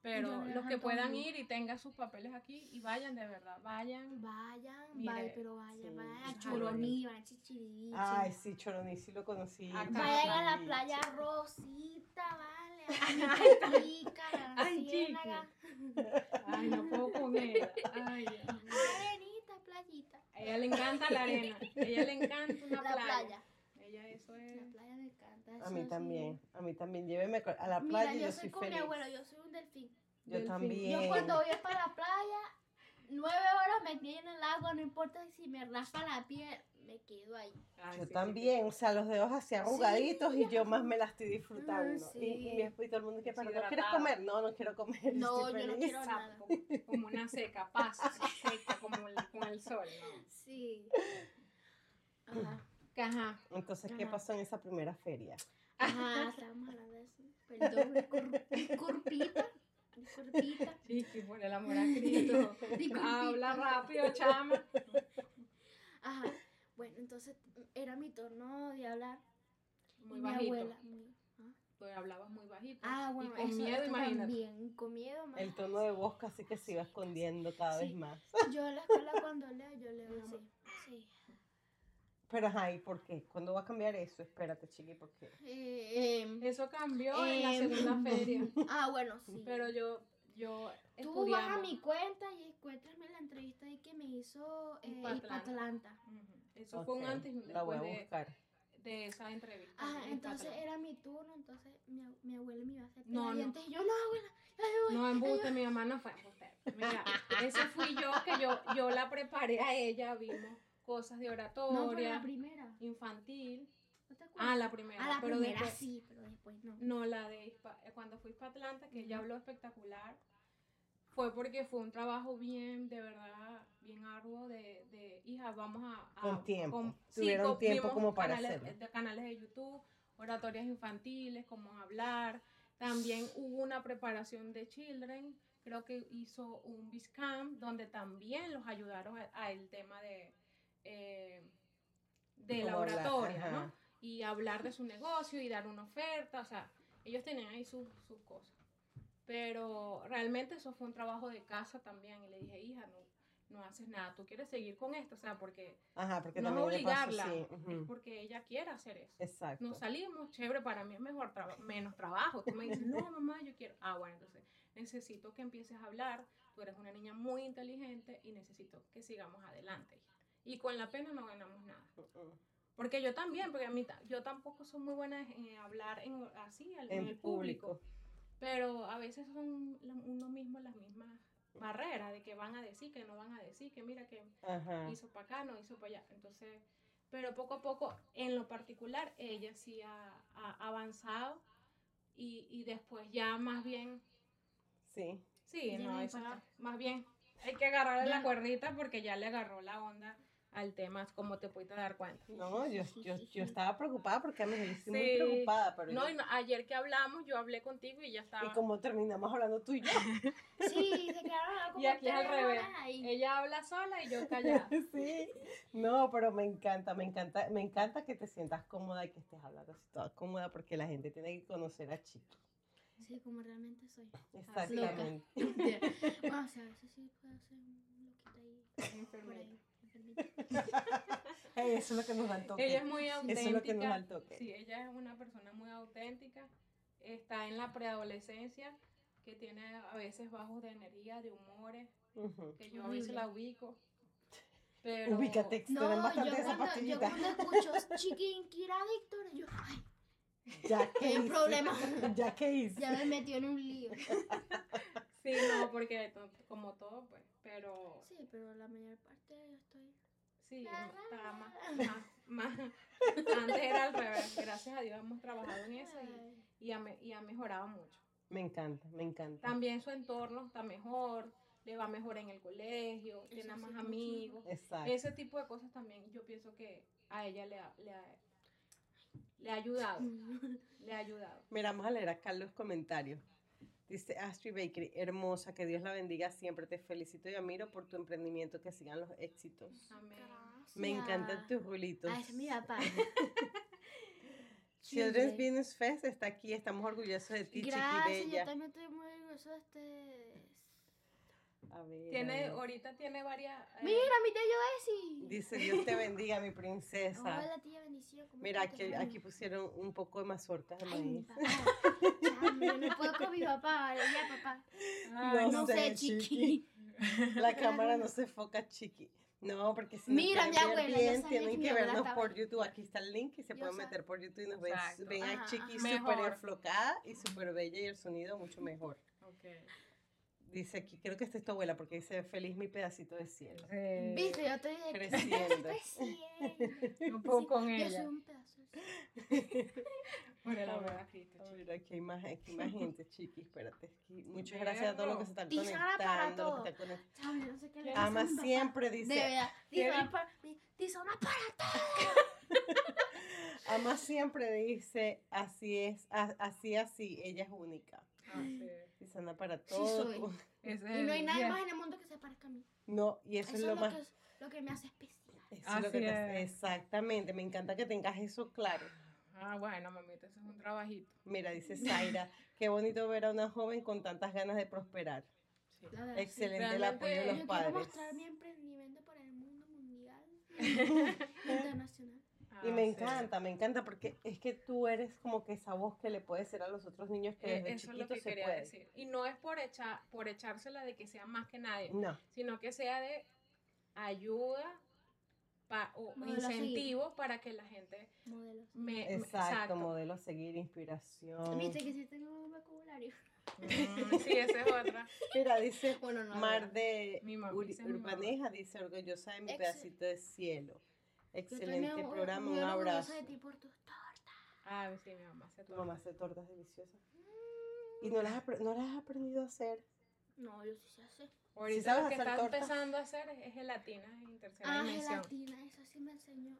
pero los que puedan ir y tengan sus papeles aquí y vayan de verdad, vayan. Vayan, Mire, vayan, pero vayan, sí, vayan a. Choroní, vayan a Chichiriviche. Ay, sí, Choroní sí lo conocí. Acá. Vayan a la Sí. playa Rosita, vale, a [laughs] la Ay. Ay, no puedo ella. Ay, Dios playita. a ella le encanta la arena, a ella le encanta una La playa. playa. Ella eso La es... playa me encanta. A eso mí sí. también, a mí también. Lléveme a la Mira, playa y yo yo soy soy con feliz. mi abuelo, yo soy un delfín. Yo Delfín. también. Yo cuando voy para la playa, nueve horas me en el agua, no importa si me raspa la piel, me quedo ahí. Ay, Yo sí, sí, también, o sea, los dedos así arrugaditos y yo más me la estoy disfrutando. sí. Y, y mi esposo y todo el mundo que, pero no quieres comer, no, no quiero comer. No, yo no quiero nada. como, como una seca, pasa, seca, como el, con el sol, ¿no? Sí. Ajá. Ajá. Entonces, ¿qué Ajá. pasó en esa primera feria? Ajá, [laughs] estábamos hablando de eso. Perdón, disculpita. Disculpita. Chiqui, por el amor a Cristo. [laughs] Disculpita. Habla rápido, chama. Ajá. Bueno, entonces era mi turno de hablar. Muy y mi bajito. abuela. muy- ¿ah? Tú hablabas muy bajito. Ah, bueno, y con eso, miedo, imagínate. también. Con miedo más. El tono de voz casi que se iba escondiendo cada Sí. vez más. [laughs] Yo en la escuela cuando leo, yo leo así. Sí. Pero, ajá, ¿y por qué? ¿Cuándo va a cambiar eso? Espérate, chiqui, porque... Eh, em, Eso cambió en la Em, segunda [laughs] feria. ah, bueno, sí. Pero yo, yo Tú vas a mi cuenta y encuéntrame la entrevista ahí que me hizo eh, Hipatlanta. Hipatlanta. Ujú. Eso fue un antes y un La voy a después de, buscar. de esa entrevista. Ajá, en entonces era mi turno, entonces mi, mi abuela me iba a hacer No, no. y yo, no, abuela, ya voy. No, embuste, mi mamá no fue embuste. Mira, ese fui yo que yo, yo la preparé a ella, vimos cosas de No, oratoria, la primera. infantil. ¿No te acuerdas? Ah, la primera. Ah, la pero primera después- sí, pero después no. No, la de eh, cuando fui para Atlanta, que ella habló espectacular, fue porque fue un trabajo bien, de verdad, bien arduo de, de hija, vamos a... a- Con tiempo. sí, Tuvieron con- tiempo como para canales, hacerlo. De canales de YouTube, oratorias infantiles, cómo hablar. También hubo una preparación de Children, creo que hizo un Biscamp, donde también los ayudaron a- a el tema de... eh, de la oratoria. ¿no? y hablar de su negocio y dar una oferta, o sea, ellos tenían ahí sus, sus cosas. Pero realmente eso fue un trabajo de casa también y le dije, hija, no, no haces nada, tú quieres seguir con esto, o sea, porque Ajá, porque no es obligarla, es porque ella quiere hacer eso. Exacto. Nos salimos, chévere, para mí es mejor traba- menos trabajo. Tú me dices, no, [laughs] mamá, yo quiero. Ah, bueno, entonces necesito que empieces a hablar. Tú eres una niña muy inteligente y necesito que sigamos adelante. Y con la pena no ganamos nada. Porque yo también, porque a mí yo tampoco soy muy buena en hablar en, así En el público. público. Pero a veces son uno mismo las mismas barreras de que van a decir, que no van a decir, que mira que Ajá. hizo para acá, no hizo para allá. Entonces, pero poco a poco, en lo particular, ella sí ha, ha avanzado y, y después ya más bien, Sí. sí, no, no más bien hay que agarrarle Ya. la cuerdita porque ya le agarró la onda al tema, como te pudiste dar cuenta. No, yo, yo, yo estaba preocupada porque a mí yo estoy muy Sí. preocupada, pero No, yo- no- ayer que hablamos, yo hablé contigo y ya estaba. y como terminamos hablando tú y yo. [laughs] Sí, se quedaron [laughs] como Y aquí es al revés. ahí. Ella habla sola y yo callada. [laughs] Sí. No, pero me encanta, me encanta, me encanta que te sientas cómoda y que estés hablando así toda cómoda porque la gente tiene que conocer a Chiqui. Sí, como realmente soy. Exactamente. bueno, o sea, a veces sí puedo ser un loquita ahí. Por Enfermera. ahí. [laughs] eso es lo que nos da el toque. Ella es muy Eso auténtica. es lo que nos da el toque. Sí, ella es una persona muy auténtica. Está en la preadolescencia, que tiene a veces bajos de energía, de humores, Ujú. que yo a veces la ubico. Pero Ubícate, te No, dan yo bastante esa cuando, yo cuando escucho Chiquín, Kira Víctor, yo, ay, Ya que hay un hice. problema. [laughs] Ya que hice. Ya me metió en un lío. Sí, no, porque como todo, pues. Pero Sí, pero la mayor parte estoy. Sí, está más, más, más- Antes era al revés. Gracias a Dios hemos trabajado en eso y, y ha, me- y ha mejorado mucho. Me encanta, me encanta. También su entorno está mejor, le va mejor en el colegio, tiene más amigos. Exacto. Ese tipo de cosas también yo pienso que a ella le ha, le ha, le ha ayudado, [laughs] le ha ayudado. Mira, vamos a leer acá los comentarios. Dice Astrid Bakery, hermosa, que Dios la bendiga siempre. Te felicito y admiro por tu emprendimiento, que sigan los éxitos. Amén. Me encantan tus rulitos. Es mi papá. [laughs] Children's. Business Fest está aquí, estamos orgullosos de ti, Gracias, yo chiquibella. también estoy muy orgullosa de ustedes. A ver, Tiene, a ver. ahorita tiene varias... eh, Mira, mi tía Joesi. Dice, Dios te bendiga, mi princesa. Hola, tía, bendición. ¿cómo Mira, aquí, aquí pusieron un poco de mazorcas de maíz. no puedo con mi papá. Ya, papá. ay, No No, sé, sé, chiqui. chiqui. La cámara no se enfoca, chiqui. No, porque si Mira, mi abuela, bien, tienen que vernos estaba por. YouTube. Aquí está el link y se Yo pueden meter por YouTube y nos ven, a Ajá, Chiqui súper enflocada y súper bella y el sonido mucho mejor. ok. Dice aquí, creo que esta es tu abuela porque dice feliz mi pedacito de cielo. Eh, Viste, yo [laughs] estoy de Creciendo. Un poco con Yo ella. soy un pedazo. de- Por el amor a Cristo, A chico. ver, aquí hay más, aquí hay más gente, Chiqui, espérate. Aquí- Muchas gracias a todos los que se están para conectando. los todo. que están conect- Chamo, yo no sé qué le Ama siempre, De dice. verdad. ¿Qué Tizona di- para, tizona para todo. Ama siempre dice, así es, a- así, así, ella es única. Ah, sí. Anda para Sí todo. soy. [laughs] Ese es Y no hay nadie día. más en el mundo que se parezca a mí. No, y eso, Eso, es lo más... que, es- lo que me hace especial. eso es lo que te- es. exactamente, me encanta que tengas eso claro. Ah, bueno, mamita, eso es un trabajito. Mira, dice [laughs] Zaira, qué bonito ver a una joven con tantas ganas de prosperar. Sí. La verdad, sí. Excelente el apoyo de Yo los quiero padres. mostrar mi emprendimiento para el mundo mundial, [laughs] internacional. Y Ah, me sí. encanta, me encanta porque es que tú eres como que esa voz que le puede ser a los otros niños que Eh, desde Eso es lo chiquitos que se quería puede. decir. Y no es por, echar, por echársela de que sea más que nadie, No, sino que sea de ayuda pa- o Modelo a seguir. incentivo para que la gente Modelos. me, me- exacto, modelo a seguir, inspiración. Viste que sí tengo un vocabulario. Mm, sí, esa es otra. [laughs] Mira, dice Bueno, no. Mar de Mi mamá, Uri- dice mi mamá. Urbaneja, dice orgullosa de mi Excel- pedacito de cielo. Excelente programa, un abrazo. de ti por tus tortas. Ah, sí, mi mamá se Tu toma. mamá hace tortas deliciosas. ¿Y no las, has no las has aprendido a hacer? No, yo sí sé hacer. Ahorita sabes lo que hacer está tortas? empezando a hacer es, es gelatina en tercera Ah, dimensión. gelatina, esa sí me enseñó.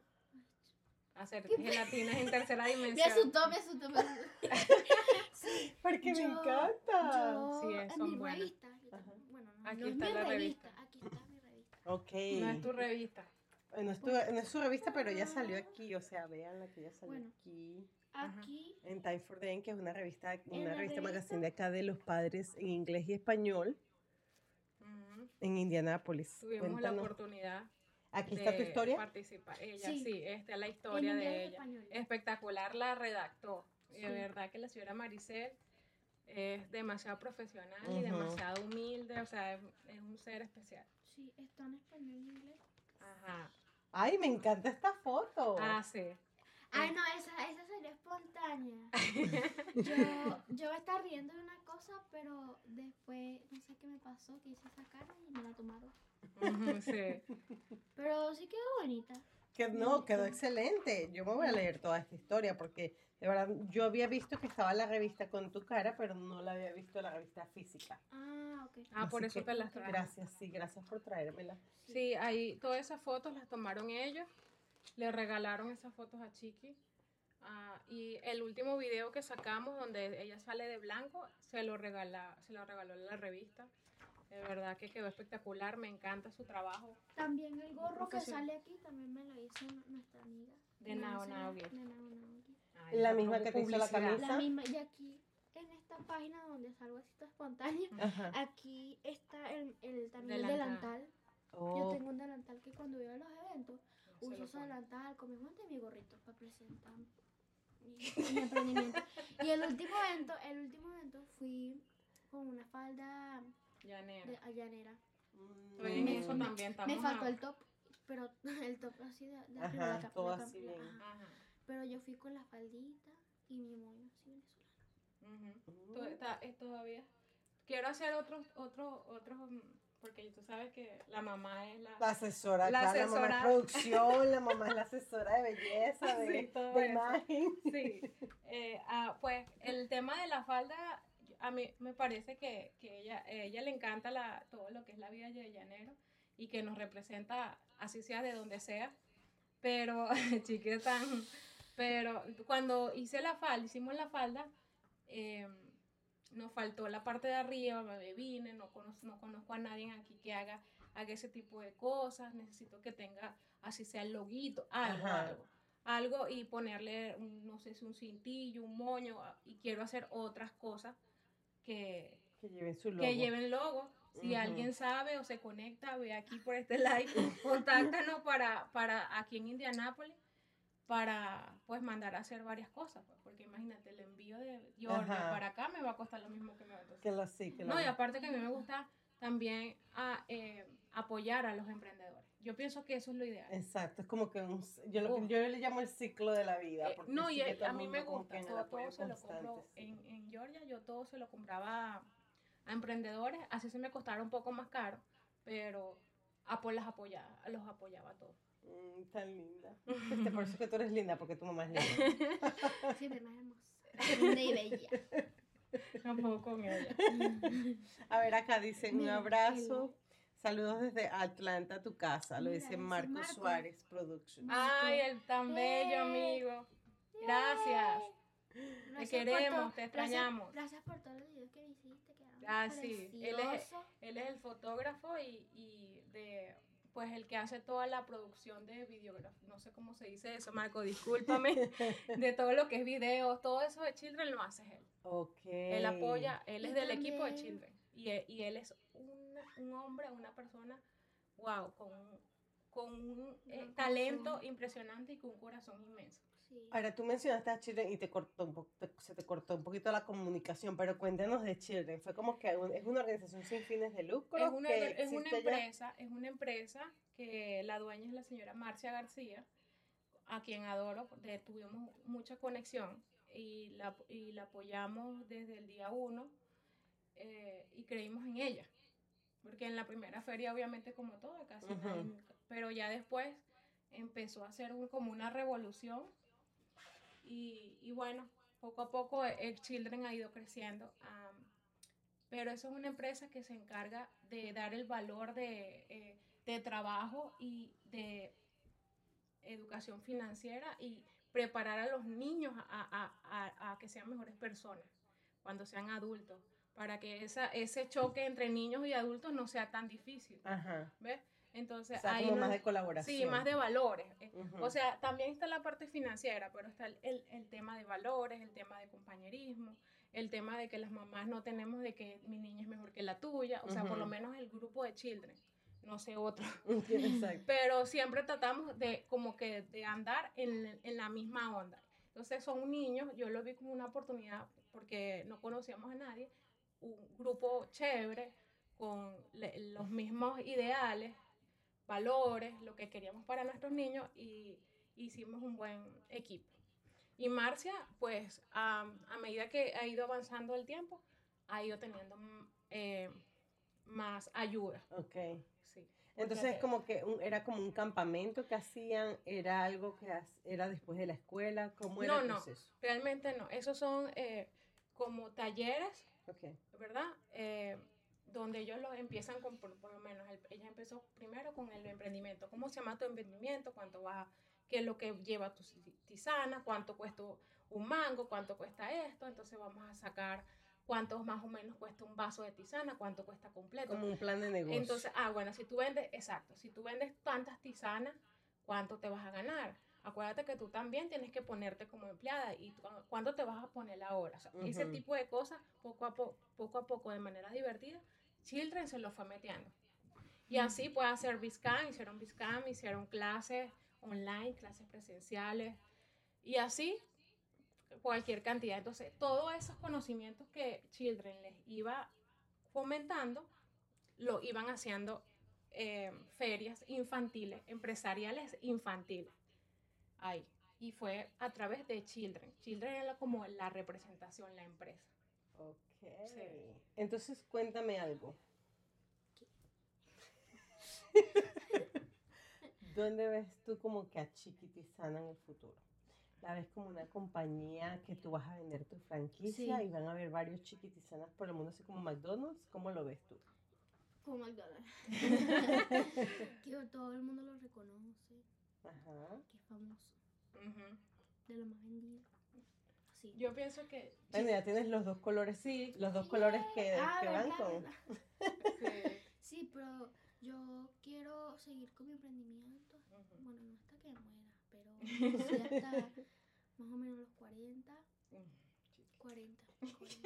Hacer gelatinas en tercera [laughs] Me dimensión. asustó, me asustó. Me asustó. [laughs] Porque me Yo- encanta. Yo, Sí, es- mi buenas. revista, yo bueno, no, Aquí no es está mi la revista, revista. aquí está mi revista. Ok. No es tu revista. Eh, No es, tu- no es su revista, pero ya salió aquí. O sea, vean la que ya salió Bueno. aquí. Ajá. Aquí, En Time for Them, que es una revista, una la revista revista- magazine de acá de los padres en inglés y español en Indianápolis. Tuvimos la Cuéntanos. oportunidad Aquí de está tu historia. participar. Ella, Sí. sí, esta es la en historia y de ella. español. Espectacular la redactó. Y De Sí. verdad que la señora Maricel es demasiado profesional y Ujú. demasiado humilde, o sea, es, es un ser especial. Sí, está en español y en inglés. Ajá. Ay, me encanta esta foto. Ah, sí. Ay, no, esa, esa sería espontánea. [laughs] Yo, yo me estaba riendo de una cosa, pero después no sé qué me pasó, que hice esa cara y me la tomaron. Sí. Pero sí quedó bonita. Que no, quedó excelente. Yo me voy a leer toda esta historia porque de verdad yo había visto que estaba la revista con tu cara, pero no la había visto la revista física. Ah, ok. Ah, por Así eso que te las traje. Gracias, sí, gracias por traérmela. Sí, ahí todas esas fotos las tomaron ellos, le regalaron esas fotos a Chiqui. ah, y el último video que sacamos donde ella sale de blanco, se lo, regala, se lo regaló la revista. De verdad que quedó espectacular, me encanta su trabajo. También el gorro que sale aquí también me lo hizo nuestra amiga. De Una Nao Naogi. de Nao Naogi. Ay, La misma que te hizo la camisa. La misma, y aquí en esta página donde salgo así toda espontánea, Ajá. aquí está el, el también el Delantal. delantal. Yo Oh, tengo un delantal que cuando voy a los eventos Se uso ese delantal con mi guante y mi gorrito para presentar mi, mi emprendimiento. Y el último evento, el último evento fui con una falda Llanera. de llanera. mm, Me- eso me- también. Me estamos faltó a- el top, pero [laughs] el top así de, de arriba, la todo la así capa- bien. ajá. Pero yo fui con la faldita y mi moño así venezolano. Mm. To- está- es todavía. Quiero hacer otros, otros, otros, mm, porque tú sabes que la mamá es la... La asesora, La acá, la mamá es producción, la mamá es la [laughs] asesora de belleza, de, Sí, todo de eso. imagen. Sí, eh, ah, pues el tema de la falda, a mí me parece que, que ella, ella le encanta la, todo lo que es la vida de llanero y que nos representa, así sea de donde sea, pero, [laughs] chiquita, pero cuando hice la falda, hicimos la falda, eh, nos faltó la parte de arriba, me vine, no conozco, no conozco a nadie aquí que haga, haga ese tipo de cosas, necesito que tenga, así sea el loguito, algo, Ajá. algo algo y ponerle, un, no sé si un cintillo, un moño, a- y quiero hacer otras cosas que, Que lleven su logo. que lleven logo. Si alguien sabe o se conecta, ve aquí por este [laughs] live, contáctanos para, para aquí en Indianápolis para pues mandar a hacer varias cosas, pues, porque imagínate, el envío de Georgia Ajá. para acá me va a costar lo mismo que me va a costar. Que lo sí, que lo No, y aparte que a mí me gusta también a, eh, apoyar a los emprendedores. Yo pienso que eso es lo ideal. Exacto, es como que un, yo, lo yo le llamo el ciclo de la vida. Eh, no, y el- a mí me gusta, todo, se lo compro sí. en, en Georgia, yo todo se lo compraba a emprendedores, así se me costara un poco más caro, pero a pues las apoyaba, los apoyaba a todos. Mm, tan linda. Este, por eso es que tú eres linda, porque tu mamá es linda. [laughs] Siempre más hermosa. Linda y bella. [laughs] Tampoco con ella. A ver, acá dicen un abrazo. Saludos desde Atlanta, tu casa. Lo dice Marco, Marco. Suárez Productions. Ay, el tan bello amigo. Gracias. Gracias queremos, te extrañamos. Gracias, gracias por todos los videos que me hiciste. Ah, sí, él es-. Él es el fotógrafo y, y de pues el que hace toda la producción de videografía, no sé cómo se dice eso, Marco, discúlpame, [laughs] de todo lo que es videos, todo eso de Children lo hace él. Ok. Él apoya, él es Y del equipo de Children. Y, él- y él es una- un hombre, una persona, wow, con, con un eh, talento impresionante y con un corazón inmenso. Sí. Ahora, tú mencionaste a Children y te cortó un po- te- se te cortó un poquito la comunicación, pero cuéntanos de Children. Fue como que un- es una organización sin fines de lucro. Es una, que es una existe ya? empresa, es una empresa que la dueña es la señora Marcia García, a quien adoro, tuvimos mucha conexión y la, y la apoyamos desde el día uno eh, y creímos en ella. Porque en la primera feria, obviamente, como todo, casi nadie- pero ya después empezó a hacer un- como una revolución y, y bueno, poco a poco el Children ha ido creciendo. am, pero eso es una empresa que se encarga de dar el valor de, eh, de trabajo y de educación financiera y preparar a los niños a, a- a- a que sean mejores personas cuando sean adultos, para que esa, ese choque entre niños y adultos no sea tan difícil, Ajá. ¿ves? Entonces, O sea, ahí como más de colaboración. Sí, más de valores. Eh, Ujú. O sea, también está la parte financiera, pero está el, el- el tema de valores, el tema de compañerismo, el tema de que las mamás no tenemos de que mi niña es mejor que la tuya, o sea, por lo menos el grupo de children, no sé otro. [laughs] Exacto. [laughs] Pero siempre tratamos de como que de andar en, en la misma onda. Entonces son niños, yo lo vi como una oportunidad porque no conocíamos a nadie, un grupo chévere con le- los mismos ideales, valores, lo que queríamos para nuestros niños y hicimos un buen equipo. Y Marcia, pues a, a medida que ha ido avanzando el tiempo, ha ido teniendo eh, más ayuda. Ok. Sí, Entonces como que un- era como un campamento que hacían, era algo que era después de la escuela, ¿cómo era No, el no. proceso? Realmente no. Esos son eh, como talleres, Ok. ¿verdad? Eh, donde ellos los empiezan con, por, por lo menos, el- ella empezó primero con el emprendimiento. ¿Cómo se llama tu emprendimiento? ¿Cuánto va? ¿Qué es lo que lleva tu tisana? ¿Cuánto cuesta un mango? ¿Cuánto cuesta esto? Entonces vamos a sacar cuánto más o menos cuesta un vaso de tisana, cuánto cuesta completo. Como un plan de negocio. Entonces, ah, bueno, si tú vendes, exacto, si tú vendes tantas tisanas, ¿cuánto te vas a ganar? Acuérdate que tú también tienes que ponerte como empleada y tú- cuánto te vas a poner la hora. O sea, Ese tipo de cosas, poco a, po- poco a poco, de manera divertida, Children se lo fue metiendo. Y así puede hacer Biscam, hicieron Biscam, hicieron clases online, clases presenciales, y así cualquier cantidad. Entonces, todos esos conocimientos que Children les iba fomentando, lo iban haciendo eh, ferias infantiles, empresariales infantiles. Ahí. Y fue a través de Children. Children era como la representación, la empresa. Ok. Sí. Entonces cuéntame algo. [laughs] ¿Dónde ves tú como que a Chiquitizana en el futuro? ¿La ves como una compañía que tú vas a vender tu franquicia Sí. y van a haber varios Chiquitizanas por el mundo, así como McDonald's? ¿Cómo lo ves tú? Como McDonald's. [laughs] que todo el mundo lo reconoce. Ajá. Que es famoso. Ujú. De lo más vendido. Sí. Yo pienso que... Bueno, ya tienes los dos colores, Sí, los dos colores que, Ah, que van con... sí. Sí, pero yo quiero seguir con mi emprendimiento. Ujú. Bueno, no hasta que muera, pero sí hasta más o menos los 40. 40. 40.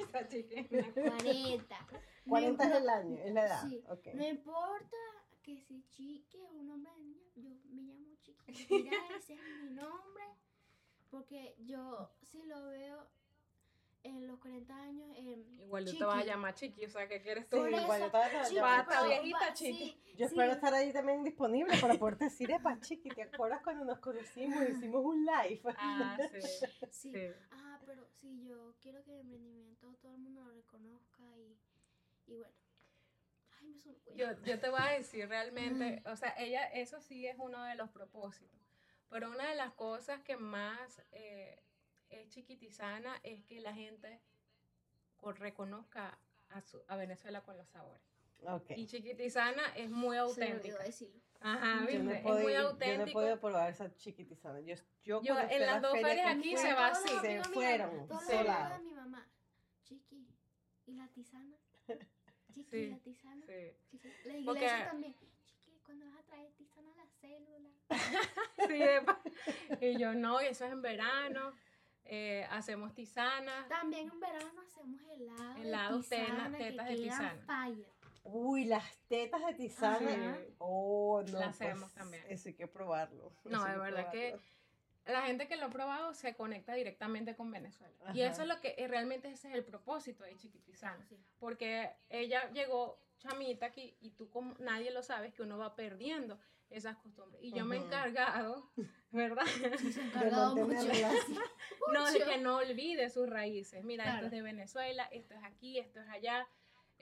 Esa chiquita. 40. 40 es no, el año, es la edad. Sí. Ok. no importa que si chique o un hombre de niña, yo me llamo chiqui. Mira, ese es mi nombre. Porque yo sí lo veo en los 40 años. em, Igual yo te chiqui. vas a llamar chiqui, o sea, ¿qué quieres Sí, tú? Por igual yo te chiqui, llamo Va, está pero viejita, chiqui. sí, Yo sí. espero estar ahí también disponible para poder decir, epa, chiqui, ¿te acuerdas cuando nos conocimos y hicimos un live? Ah, sí. Sí. sí. Ah, pero sí, yo quiero que mi emprendimiento todo el mundo lo reconozca y, y bueno. Ay, me Yo, yo te voy a decir realmente, o sea, ella, eso sí es uno de los propósitos, pero una de las cosas que más eh, es chiquitizana es que la gente co- reconozca a, su- a Venezuela con los sabores. Y chiquitizana es muy Se me olvidó auténtica. decirlo. Ajá, Yo no. Es podido, muy yo no he auténtico. podido probar esa chiquitizana. Yo, yo, Yo, cuando en las la dos feria ferias aquí se va así. Se fueron, Todos los se amigos de mi mamá. Chiqui. ¿Y la tisana? [laughs] Chiqui, Sí, la tisana. Sí. Chiqui. La iglesia Porque- también. Chiqui, ¿cuándo vas a traer célula? [laughs] Sí, de y yo no, y eso es en verano. eh, hacemos tisanas. También en verano hacemos helado. de Helados, tena- tisana, que tetas de quedan tisana. fire. Uy, las tetas de tisana. Ajá. Oh, no. La hacemos pues, también. Eso hay que probarlo. No, de verdad que la gente que lo ha probado se conecta directamente con Venezuela. Y Ajá. eso es lo que eh, realmente ese es el propósito de Chiquitizana. Sí. Porque ella llegó chamita aquí y tú como nadie lo sabes que uno va perdiendo esas costumbres. Y yo me he encargado, [laughs] ¿verdad? Sí, se ha De encargado [laughs] mucho. no, de que no olvide sus raíces. Mira, esto Claro. es de Venezuela, esto es aquí, esto es allá.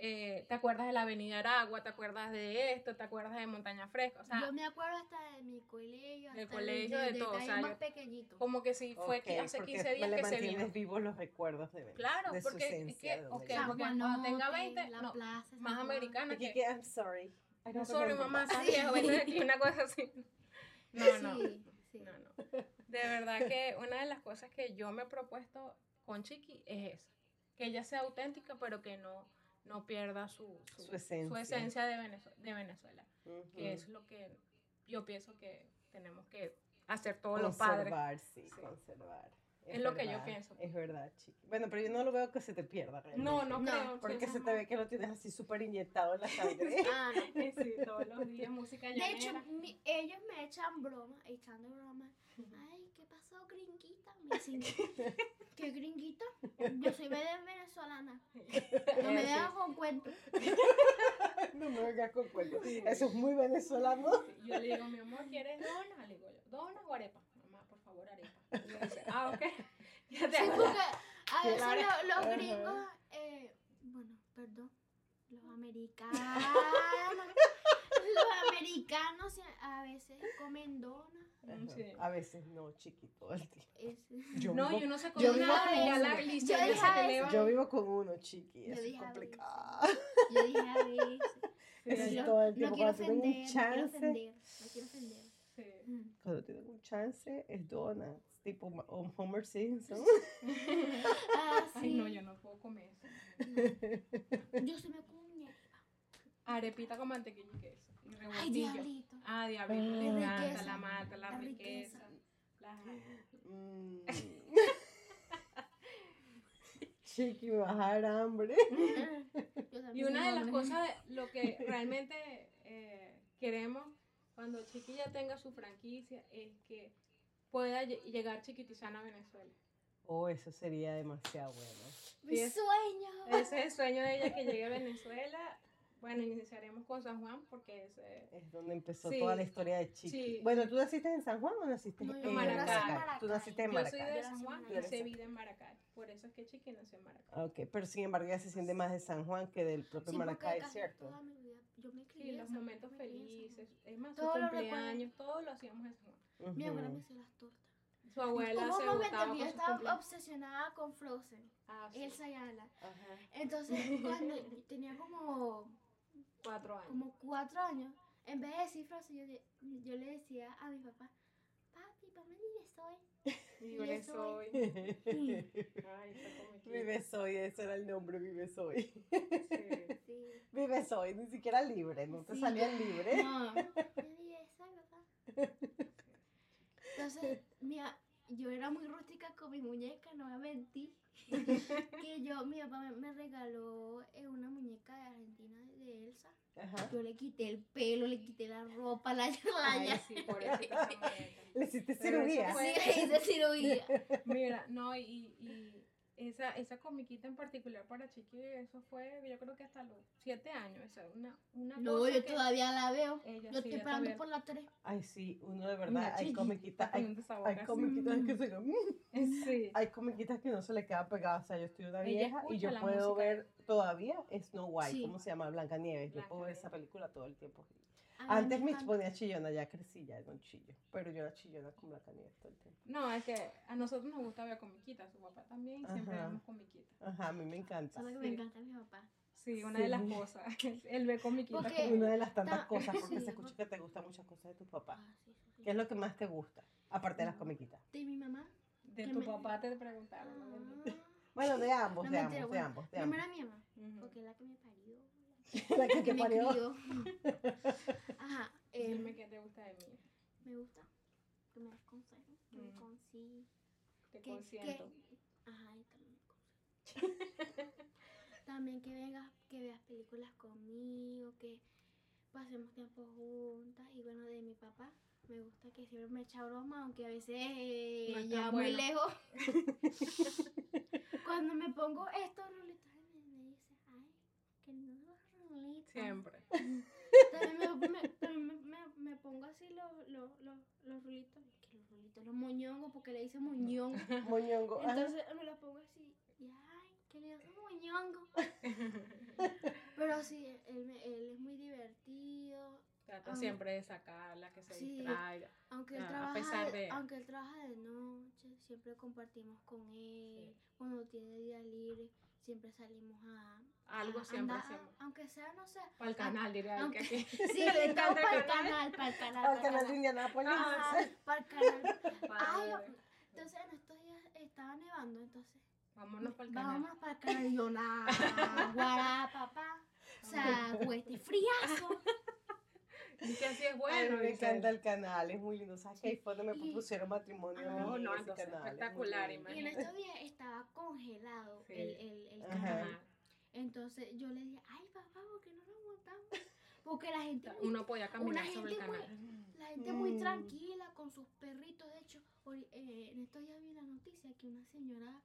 eh, te acuerdas de la Avenida Aragua, te acuerdas de esto, te acuerdas de Montaña Fresca, o sea, yo me acuerdo hasta de mi colegio, Del hasta colegio, de todo, o sea, más pequeñitos. como que si fue que Ok, hace porque 15 días que se vino. vivos los recuerdos de Venezuela. Claro, de su porque es esencia, que, de ok, donde San porque cuando tenga Juanote, 20, la no, plaza, más americana que... que, I'm sorry. I No, don't sorry, mamá, estás aquí, una cosa así. No, no. Sí, sí. No, no. De verdad que una de las cosas que yo me he propuesto con Chiqui es esa. Que ella sea auténtica, pero que no, no pierda su, Su esencia. esencia de, Venezue- de Venezuela. Que es lo que yo pienso que tenemos que hacer todos los padres. Conservar, sí, Sí. conservar. Es lo que yo pienso. Es verdad, chiqui. Bueno, pero yo no lo veo que se te pierda realmente. No, no, No, creo. Porque se te ve que lo tienes así súper inyectado en la [laughs] sangre. Ah, no. [laughs] Sí, todos los días música De hecho, llanera. mi- ellos me echan broma, echando broma. Ay, ¿qué pasó, gringuita? Me dicen, [laughs] ¿qué gringuita? Yo soy vene- venezolana. No me dejas con cuentos. no me vengas con cuentos. Eso es muy venezolano. Yo le digo, mi amor, ¿quieres dona? Le digo yo, ¿dona o arepa? Mamá, por favor, arepa. [laughs] Y me dice, ah, ok. [laughs] Ya te Sí, hago porque a veces Claro. lo- los Ajá. gringos, eh, bueno, perdón, los americanos, [laughs] los americanos a veces comen donas. Mm, sí. A veces no, chiqui, todo el tiempo. Es- Yo No, vivo, y uno se yo come vivo una con ya la Yo se yo vivo con uno, chiqui. Yo Eso es complicado. Yo dije a veces. Es yo- todo el No tiempo. quiero Cuando ofender, un no quiero chance, ofender, no quiero ofender. Sí. Cuando tienen un chance, es donuts. Tipo Homer Simpson. [laughs] Ah, [laughs] Ay, sí. no, yo no puedo comer eso. [laughs] Yo se me cuña. Arepita con mantequilla y queso. Y Ay, diablito. Ah, diablito. Ah. Le La encanta riqueza, la mata, la, la riqueza. riqueza. la- Mm. Chiqui, dar hambre. Y una de las cosas, lo que realmente eh, queremos cuando Chiquilla tenga su franquicia es que pueda lle- llegar Chiquitizana a Venezuela. Oh, eso sería demasiado bueno. Mi es- sueño. Ese es el sueño de ella que llegue a Venezuela. Bueno, iniciaremos con San Juan porque ese, Es donde empezó Sí. toda la historia de Chiqui. Sí. Bueno, ¿tú naciste en San Juan o naciste No, en nací en Maracay. Tú naciste en Yo soy Maracay. de San nací Juan y Maracay. hice vida en Maracay. Por eso es que Chiqui nació en Maracay. Ok, pero sin embargo ya se siente más de San Juan que del propio Sí, Maracay, ¿cierto? toda mi vida yo me crié Sí, en los momentos felices. Es más, su cumpleaños, todo lo hacíamos en San Juan. Mi abuela me hacía las tortas. Su abuela Hubo se un momento gustaba que con yo estaba cumpleaños. obsesionada con Frozen. Ah, sí. Elsa y Anna. Ajá. Entonces, [laughs] cuando tenía como, Cuatro años. como cuatro años, en vez de decir Frozen, yo, de- yo le decía a mi papá, papi, ponme mi soy. [laughs] Libre soy. [laughs] Ay, está. Vive Soy, ese era el nombre, Vive Soy. Sí. Sí. Vive Soy, ni siquiera libre, no te salía libre. No, dije, soy papá. Entonces, [laughs] mira, yo era muy rústica con mi muñeca, no voy a mentir. [laughs] que yo, mi papá me, me regaló eh, una muñeca de Argentina de Elsa. Ajá. Yo le quité el pelo, le quité la ropa, la la Ay, ya. sí. [laughs] Le hiciste Pero cirugía. fue- Sí, hice cirugía. Mira, no, y, y esa, esa comiquita en particular para Chiqui, eso fue, yo creo que hasta los siete años. Esa, una, una No, cosa yo que todavía la veo. ella Yo sí, estoy esperando por la 3. Ay, sí, uno de verdad, hay comiquitas, hay, comiquitas que se [laughs] mm, Sí. hay comiquitas que no se le queda pegada. O sea, yo estoy una vieja y yo puedo música. ver todavía Snow White, Sí. ¿cómo se llama? Blancanieves. Yo puedo ver esa película todo el tiempo. Antes me ponía chillona, ya crecí, ya no chillo. Pero yo era chillona con Blancanieves todo el tiempo. No, es que a nosotros nos gusta ver comiquitas, su papá también, siempre Ajá. vemos comiquitas. Ajá, a mí me encanta. ¿Sabes que Sí. me encanta mi papá? Sí, una de las cosas. [laughs] Él ve comiquitas. Porque- Una de las tantas Ta- cosas, porque [laughs] sí, se escucha que te gustan muchas cosas de tu papá. Ah, sí, sí, sí. ¿Qué es lo que más te gusta? Aparte de las comiquitas. De mi mamá. De tu me- papá te preguntaron. Ah. Bueno, de ambos, No, de mentira, ambos, de bueno, ambos, de Primero ambos. mi mamá, Ujú. porque es la que me parió. [laughs] La que La te [laughs] me parió. crió. [laughs] Ajá, eh, Dime qué te gusta de mí. me gusta que me des consejos, que me Ujú. consi- Te que- consiento. que- Ajá, y también me consiento. También que vengas, que veas películas conmigo, que pasemos tiempo juntas. Y bueno, de mi papá, me gusta que siempre me echa broma, aunque a veces eh, No ya muy bueno. lejos. [laughs] [laughs] Cuando me pongo estos rulitos, me, dice, ay, que lindos rulitos. Siempre. [laughs] También me, me- me, pongo así los, los, los, los rulitos, que los rulitos, los moñongos, porque le dicen moñongo. Moñongo. Entonces me los pongo así, y ay, qué lindo son moñongos. Pero sí, él, él es muy divertido. Trata siempre de sacarla, que se Sí. distraiga. Aunque él, Ah, a trabaja pesar de, de- aunque él trabaja de noche, siempre compartimos con él. Cuando tiene día libre, siempre salimos a... Algo a siempre andar, hacemos. Aunque sea, no sé. Para el canal, diría que aquí. [laughs] Sí, [laughs] Le estamos encanta el para el canal. para el canal. Al pa'l canal de Indianápolis. [laughs] Para el canal. Ay, entonces en estos días estaba nevando, entonces Vámonos para el canal. vámonos para el canal. Y yo, guará, papá. O sea, este friazo. Y que así es Ay, bueno. me encanta el canal, es muy lindo. ¿Sabes que ahí fue donde me propusieron matrimonio? Ah, mí, no, ese canal, es espectacular, lindo. Y en estos días estaba congelado Sí. el, el, el canal. Entonces yo le dije, ay papá, ¿por qué no lo montamos? Porque la gente, muy- Uno podía caminar sobre el gente muy- canal. la gente muy Mm. tranquila con sus perritos. De hecho, eh, en estos días vi la noticia que una señora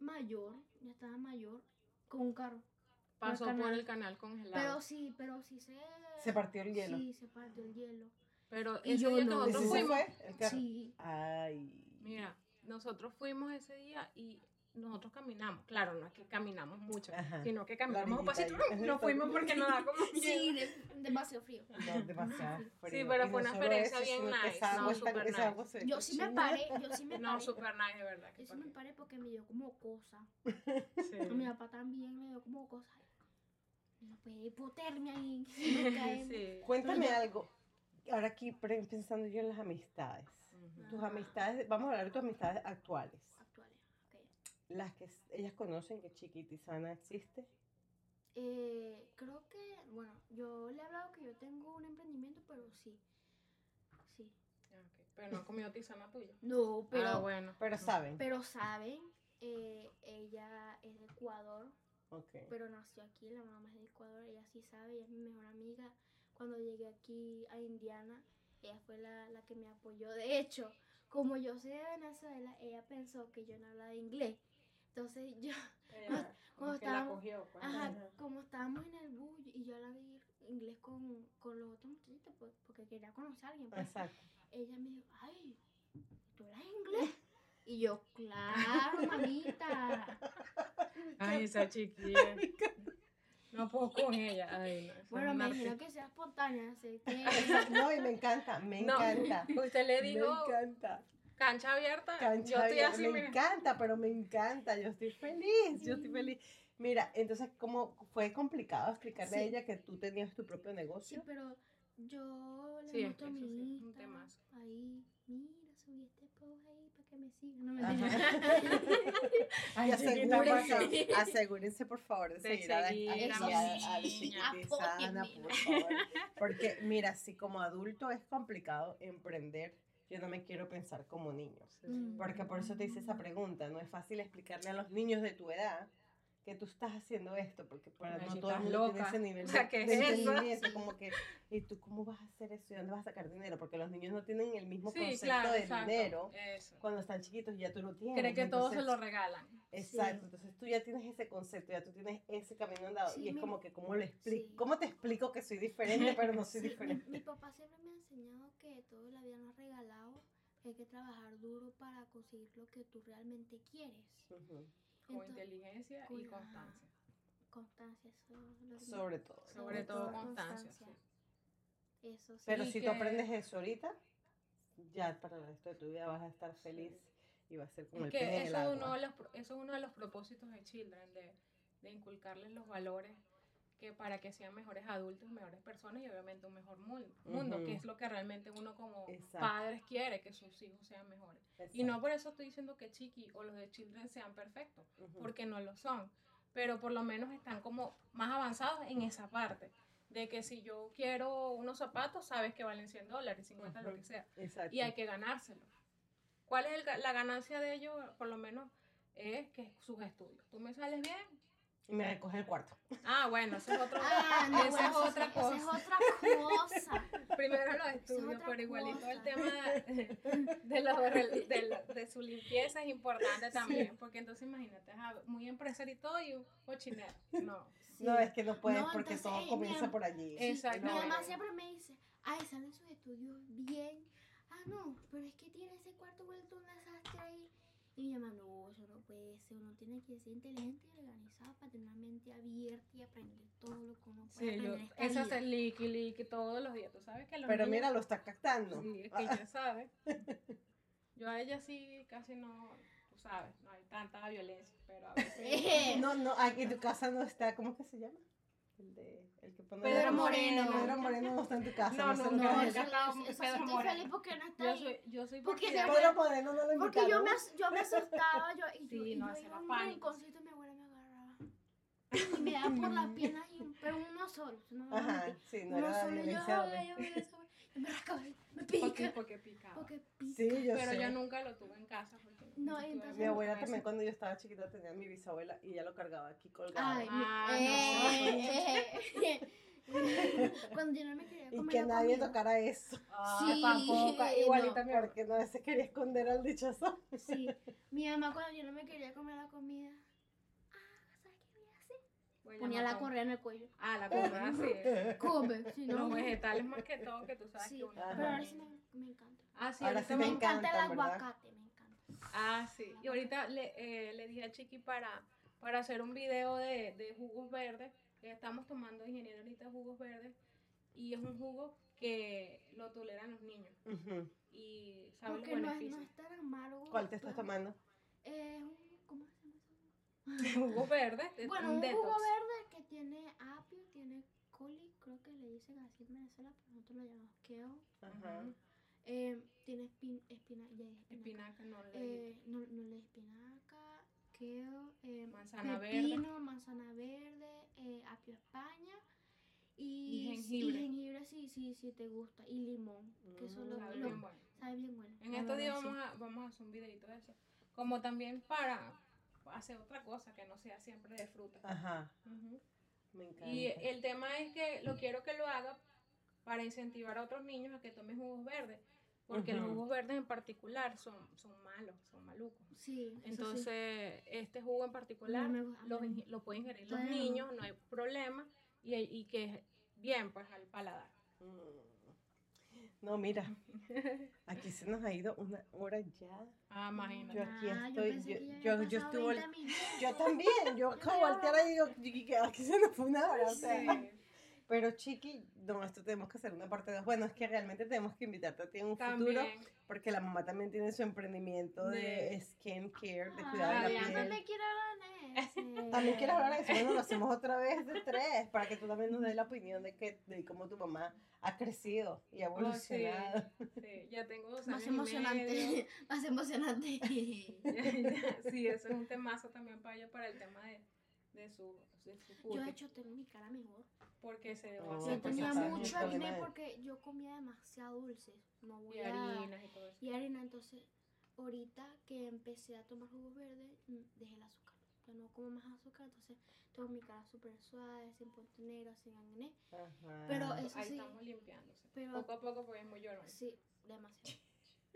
mayor, ya estaba mayor, con un carro. Pasó por el canal congelado. Pero sí, pero sí se... Se partió el hielo. Sí, se partió el hielo. Pero Y ese yo día que no. nosotros ¿Ese se fuimos, fue? El carro. Sí. Ay. mira, nosotros fuimos ese día y nosotros caminamos. Claro, no es que caminamos mucho, Ajá. sino que caminamos un pasito. No fuimos porque nos da como Sí, de- demasiado frío. No, demasiado frío. pero Y fue no una experiencia eso, bien nice, no, esa nice. Yo sí me paré, yo sí me No, paré. super nice, de verdad. Yo sí me paré porque me dio como cosa. Sí. A mi papá también me dio como cosa. No puede hipotermia ahí. [laughs] Sí. Cuéntame algo. Ahora aquí pensando yo en las amistades. Tus amistades, vamos a hablar de tus amistades actuales. Actuales. ok. Las que ellas conocen que Chiquitizana existe. Eh, creo que, bueno, yo le he hablado que yo tengo un emprendimiento, pero sí. Sí. Ah. Pero no ha comido tisana tuya. [laughs] No, pero, ah, bueno. Pero saben. pero saben, eh, ella es de Ecuador, Pero nació aquí, la mamá es de Ecuador, ella sí sabe, ella es mi mejor amiga. Cuando llegué aquí a Indiana, ella fue la, la que me apoyó. De hecho, como yo soy de Venezuela, ella pensó que yo no hablaba inglés. Entonces yo, Ella como la estábamos- cogió. pues. ajá, como estábamos en el bus y yo hablaba inglés con, con los otros muchachitos, pues, porque quería conocer a alguien. pues, Exacto. ella me dijo, ay, ¿tú hablas inglés? Y yo, claro, mamita. [laughs] Ay, esa chiquilla. [laughs] No puedo con ella. Ay, no. Bueno, me imagino que sea espontánea, así que... Exacto. [laughs] No, y me encanta, me No. encanta. [laughs] Usted le Me dijo encanta. cancha abierta. Cancha yo estoy abierta, así, me mira. encanta, pero me encanta. Yo estoy feliz, yo estoy feliz. Mira, entonces, ¿cómo fue complicado explicarle a Sí. ella que tú tenías tu propio Sí, negocio? pero yo le Sí, sí mi es un Insta, temazo. ahí, mira, subí este que me sigan. No me. [laughs] Ay, asegúrense, asegúrense, por favor, de De seguir a, la- seguir aquí a a, mi a la niña, chiquitizana, apóyenme. por favor. Porque, mira, si como adulto es complicado emprender, yo no me quiero pensar como niño. Mm. Porque por eso te hice esa pregunta. No es fácil explicarle a los niños de tu edad que tú estás haciendo esto, porque para Ay, no si todo el estás mundo tiene loca. ese nivel O sea, de, ¿qué de es eso? entendimiento. Como que, ¿y tú cómo vas a hacer eso? ¿Y dónde vas a sacar dinero? Porque los niños no tienen el mismo Sí, concepto claro, de exacto. dinero. Eso. Cuando están chiquitos ya tú lo tienes. Cree que todo se lo regalan. Exacto, Sí. entonces tú ya tienes ese concepto, ya tú tienes ese camino andado Sí, y es mi- como que cómo le explico, cómo te explico que soy diferente pero no soy Sí, mi, diferente. mi papá siempre me ha enseñado que todo la vida nos ha regalado, hay que trabajar duro para conseguir lo que tú realmente quieres. Ujú, Con Entonces, inteligencia y constancia. Constancia, eso es lo que- Sobre todo. Sobre todo constancia. sí. Eso sí. Pero Y si que- tú aprendes eso ahorita, ya para el resto de tu vida vas a estar feliz y va a ser como Es el que eso es, uno de los, pro- eso es uno de los propósitos de Children, de, de inculcarles los valores que para que sean mejores adultos, mejores personas y obviamente un mejor mundo, mundo Ujú. que es lo que realmente uno como Exacto. padres quiere, que sus hijos sean mejores. Y no Exacto. por eso estoy diciendo que Chiqui o los de Children sean perfectos, Ujú. porque no lo son, pero por lo menos están como más avanzados en esa parte. De que si yo quiero unos zapatos, sabes que valen 100 dólares, 50, lo Ujú. que sea Exacto. y hay que ganárselo. ¿Cuál es el la ganancia de ellos? Por lo menos es que sus estudios. ¿Tú me sales bien? Y me recoge el cuarto. Ah, bueno, eso es otro. [laughs] Ah, no, esa bueno, es eso otra sí, cosa. Esa es otra cosa. [laughs] Primero los estudios, otra pero igualito el tema [laughs] de, lo- de, su limpieza es importante también, porque entonces imagínate, muy empresario y todo y un cochinero. No. Sí. No, es que no puedes No, porque entonces, todo eh, comienza mi- por allí. Sí, Exacto. Mi mamá siempre me dice, ay, salen sus estudios bien. Ah, no, pero es que tiene ese cuarto vuelto un desastre ahí. Y mi mamá, no, eso no puede ser. Uno tiene que ser inteligente y organizado para tener una mente abierta y aprender todo lo que uno puede Sí, yo, aprender en esta esa es vida. el liqui, liqui todos los días. Tú sabes que los Pero niños- mira, lo está captando. Sí, es que [laughs] ella sabe. Yo a ella sí casi no, tú sabes, no hay tanta violencia, pero a [laughs] veces... No, no, aquí en tu casa no está, ¿cómo que se llama? El de, el que pone Pedro Moreno. Pedro Moreno no está en tu casa. No, no, No, es. Pedro Moreno. porque no está Yo soy, yo soy Porque Pedro Moreno no lo Porque yo invitaron. me, as- yo me asustaba, yo, y Sí, no, yo iba a un y mi abuela me agarraba. Y me daba por las [laughs] piernas, y, pero uno solo. No Ajá, sí, no uno era solo, yo, me y me y me porque, pica. porque. Porque pica. Sí, yo pero sé. yo nunca lo tuve en casa. Porque No, entonces- Mi abuela también cuando yo estaba chiquita tenía a mi bisabuela y ella lo cargaba aquí colgado. Ay, Ah, no. eh, [laughs] eh, Cuando yo no me quería y comer que la nadie comida. tocara eso. Ah, Sí, tampoco, [laughs] no, igualita abuela. Porque no se quería esconder al dichoso. Sí, mi mamá cuando yo no me quería comer la comida. Ah, ¿sabes qué voy a hacer? Ponía la correa en el cuello. Ah, la correa, [laughs] sí. Come, si no. Los vegetales más que todo, que tú sabes Sí, que uno... pero ahora sí me, me encanta. Ah, sí, Ahora sí Me me encanta el aguacate, me encanta. Ah, sí. Y ahorita le, eh, le dije a Chiqui para, para hacer un video de, de jugos verdes. que Estamos tomando ingeniero ahorita jugos verdes. Y es un jugo que lo toleran los niños. Y saben los Porque no es, beneficios. no es tan amargo. ¿Cuál te estás tomando? Eh, un, ¿Cómo se llama eso? [laughs] Jugo verde. de- Bueno, un un detox. jugo verde que tiene apio, tiene coli, creo que le dicen así en Venezuela, pero nosotros lo llamamos kale. Ajá. Eh, tiene espin, espina, ya dije espinaca. Espinaca no le Eh, no, no le espinaca, kale, eh, Manzana verde. pepino, manzana verde, eh, apio España y, Y jengibre. y jengibre sí, sí, sí te gusta y limón, que eso lo, Sabe lo- bien bueno. sabe bien bueno. En estos días sí. vamos a, vamos a hacer un videito de eso. Como también para hacer otra cosa que no sea siempre de fruta. Ajá. Me encanta. Y el tema es que lo quiero que lo haga para incentivar a otros niños a que tomen jugos verdes. Porque los jugos verdes en particular son, son malos, son malucos. Sí. Entonces, este jugo en particular lo, pueden ingerir los niños, no hay problema. Y, y que es bien, pues, al paladar. Mm. No, mira, [laughs] aquí se nos ha ido una hora ya. Ah, imagínate. Yo aquí Ah, estoy, yo- yo- yo estuve- 20 minutos. Yo también, yo [laughs] acabo de voltear y digo, "Chiqui, que aquí se nos fue una hora. O sea. Sí, Pero Chiqui, no, esto tenemos que hacer una parte dos. Bueno, es que realmente tenemos que invitarte a ti en un futuro, también. porque la mamá también tiene su emprendimiento de, De- skin care, de Ah, cuidado de Ay, la yo piel. también quiero hablar de. También quieres hablar de eso, bueno, lo hacemos otra vez de tres, para que tú también nos des la opinión de que de cómo tu mamá ha crecido y ha Oh, sí. evolucionado. Sí, ya tengo dos Más años y medio. emocionante, [laughs] más emocionante. [laughs] sí, eso es un temazo también para ella, para el tema de, de su, de su Yo de hecho tengo mi cara mejor. porque se Oh, Yo porque tenía mucho acné de- porque yo comía demasiado dulce. No voy y a... harinas y todo eso. Y harina, entonces, ahorita que empecé a tomar jugos verdes, mm, dejé el azúcar. Ya no como más azúcar, entonces tengo mi cara súper suave, sin punto negro, sin acné. Ajá. Pero eso Ahí sí, estamos limpiándose. pero- Poco a poco porque es muy llorón. sí, demasiado.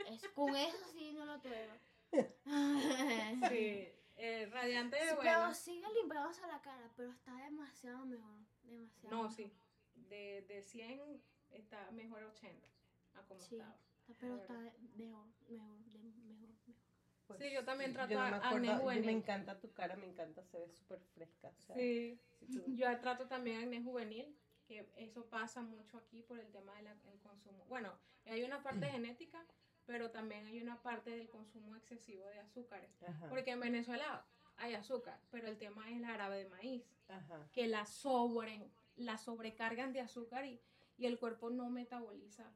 Es, con eso sí no lo tolero. [laughs] Sí, eh, radiante, Sí, bueno. Pero sigue limpiándose la cara, pero está demasiado mejor. Demasiado. No, mejor. sí. De, de 100 está mejor a 80 a como Sí. estaba. Pero está mejor, mejor, de- mejor, mejor. Pues, Sí, yo también trato no me a- acné yo Me juvenil. encanta tu cara, me encanta, se ve súper fresca. o sea, Sí, si tú- yo trato también acné juvenil, que eso pasa mucho aquí por el tema del consumo. Bueno, hay una parte [clears throat] genética, pero también hay una parte del consumo excesivo de azúcares. Ajá, Porque en Venezuela hay azúcar, pero el tema es el árabe de maíz, ajá. que la, sobre, la sobrecargan de azúcar y, y el cuerpo no metaboliza,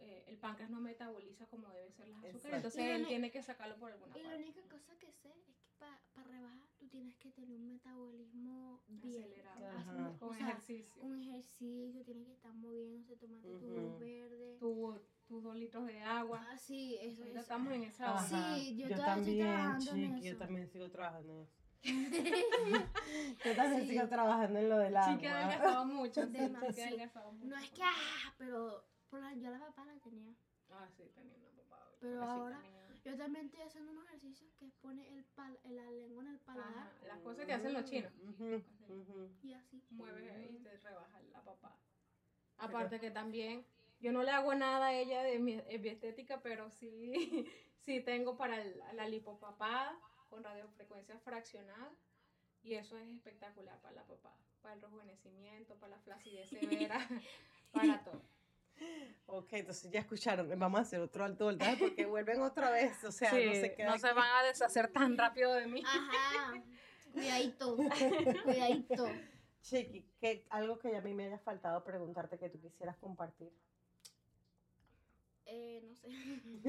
eh, el páncreas no metaboliza como debe ser las azúcares. Exacto. Entonces Y la él ne- tiene que sacarlo por alguna Y la parte. única cosa que sé es que para rebajar tú tienes que tener un metabolismo bien Acelerado. Ajá. Con o sea, ejercicio. un ejercicio, tienes que estar moviéndose, tomando tu Ujú. jugo verde. Tu- tus dos litros de agua. Ah, sí, eso es. estamos en esa Sí, onda. yo yo todavía estoy también, trabajando en chiqui, yo eso. también sigo trabajando en eso. [laughs] Yo también Sí. sigo trabajando en lo del agua. Sí que ha adelgazado mucho. sí, sí Demasiado. adelgazado mucho. No es que, ah, pero por la, yo la papá la tenía. Ah, sí, tenía una papada. Pero ahora-. Yo también estoy haciendo unos ejercicios que pone el pal, la lengua en el paladar Ajá, Las cosas que hacen los chinos. Y así. Mueves y te rebaja la papada. Aparte que también yo no le hago nada a ella de mi, de mi estética, pero sí, [laughs] sí tengo para el- la lipopapada con radiofrecuencia fraccionada. Y eso es espectacular para la papada, para el rejuvenecimiento, para la flacidez [laughs] severa, para todo. Ok, entonces ya escucharon, vamos a hacer otro alto voltaje porque [laughs] vuelven otra vez, o sea, Sí, no se no se van a deshacer tan rápido de mí. Ajá. Cuidadito. [laughs] Cuidadito. Chiqui, ¿qué, algo que a mí me haya faltado preguntarte que tú quisieras compartir. Eh, no sé. [laughs]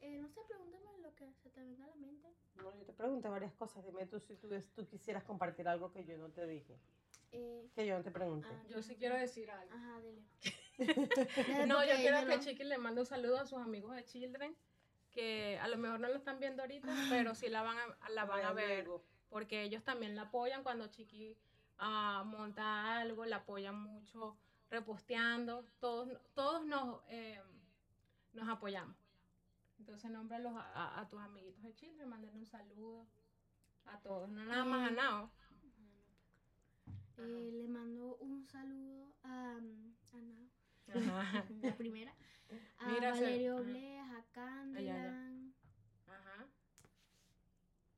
eh, no sé, pregúntame lo que se te venga a la mente. No, yo te pregunté varias cosas, dime tú si tú, tú quisieras compartir algo que yo no te dije, Eh, que yo no te pregunté. ah, Yo sí quiero decir algo. Ajá, dile. Dale, No, yo quiero que Chiqui le mande un saludo a sus amigos de Children, que a lo mejor no lo están viendo ahorita, pero sí la van a, la van a ver, porque ellos también la apoyan cuando Chiqui ah, monta algo, la apoyan mucho reposteando, todos, todos nos, eh, nos apoyamos. Entonces nómbralos a, a- a tus amiguitos de Children, mándenle un saludo a todos, no nada más a Nao. Eh, le mando un saludo a, mm, a Nao, Ajá. la primera. [laughs] A Mira, Valerio. Bles, a. Candelan. Ajá.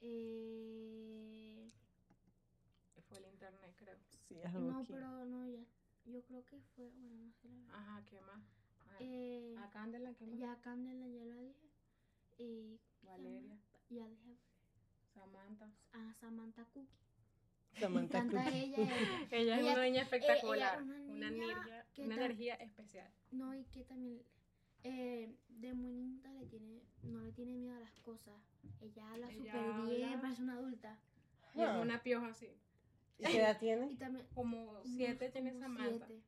Eh, Fue el internet, creo. Sí, es algo no, aquí. pero no, ya. Yo creo que fue. Bueno, no sé la verdad. Ajá, ¿qué más? A, Eh, a Candela, ¿qué más? ya Candelan ya lo dije. Y Valeria, ya dije Samantha. a Samantha Cookie. Samantha Cookie. ella. Ella [laughs] es una niña espectacular, ella una una, niña que una energía especial. No, y que también eh, de muy niñita le tiene, no le tiene miedo a las cosas. Ella habla súper bien, parece una adulta. Y es Ah. una pioja así. ¿Y qué edad tiene? Y también Como como- siete tiene como Samantha. siete.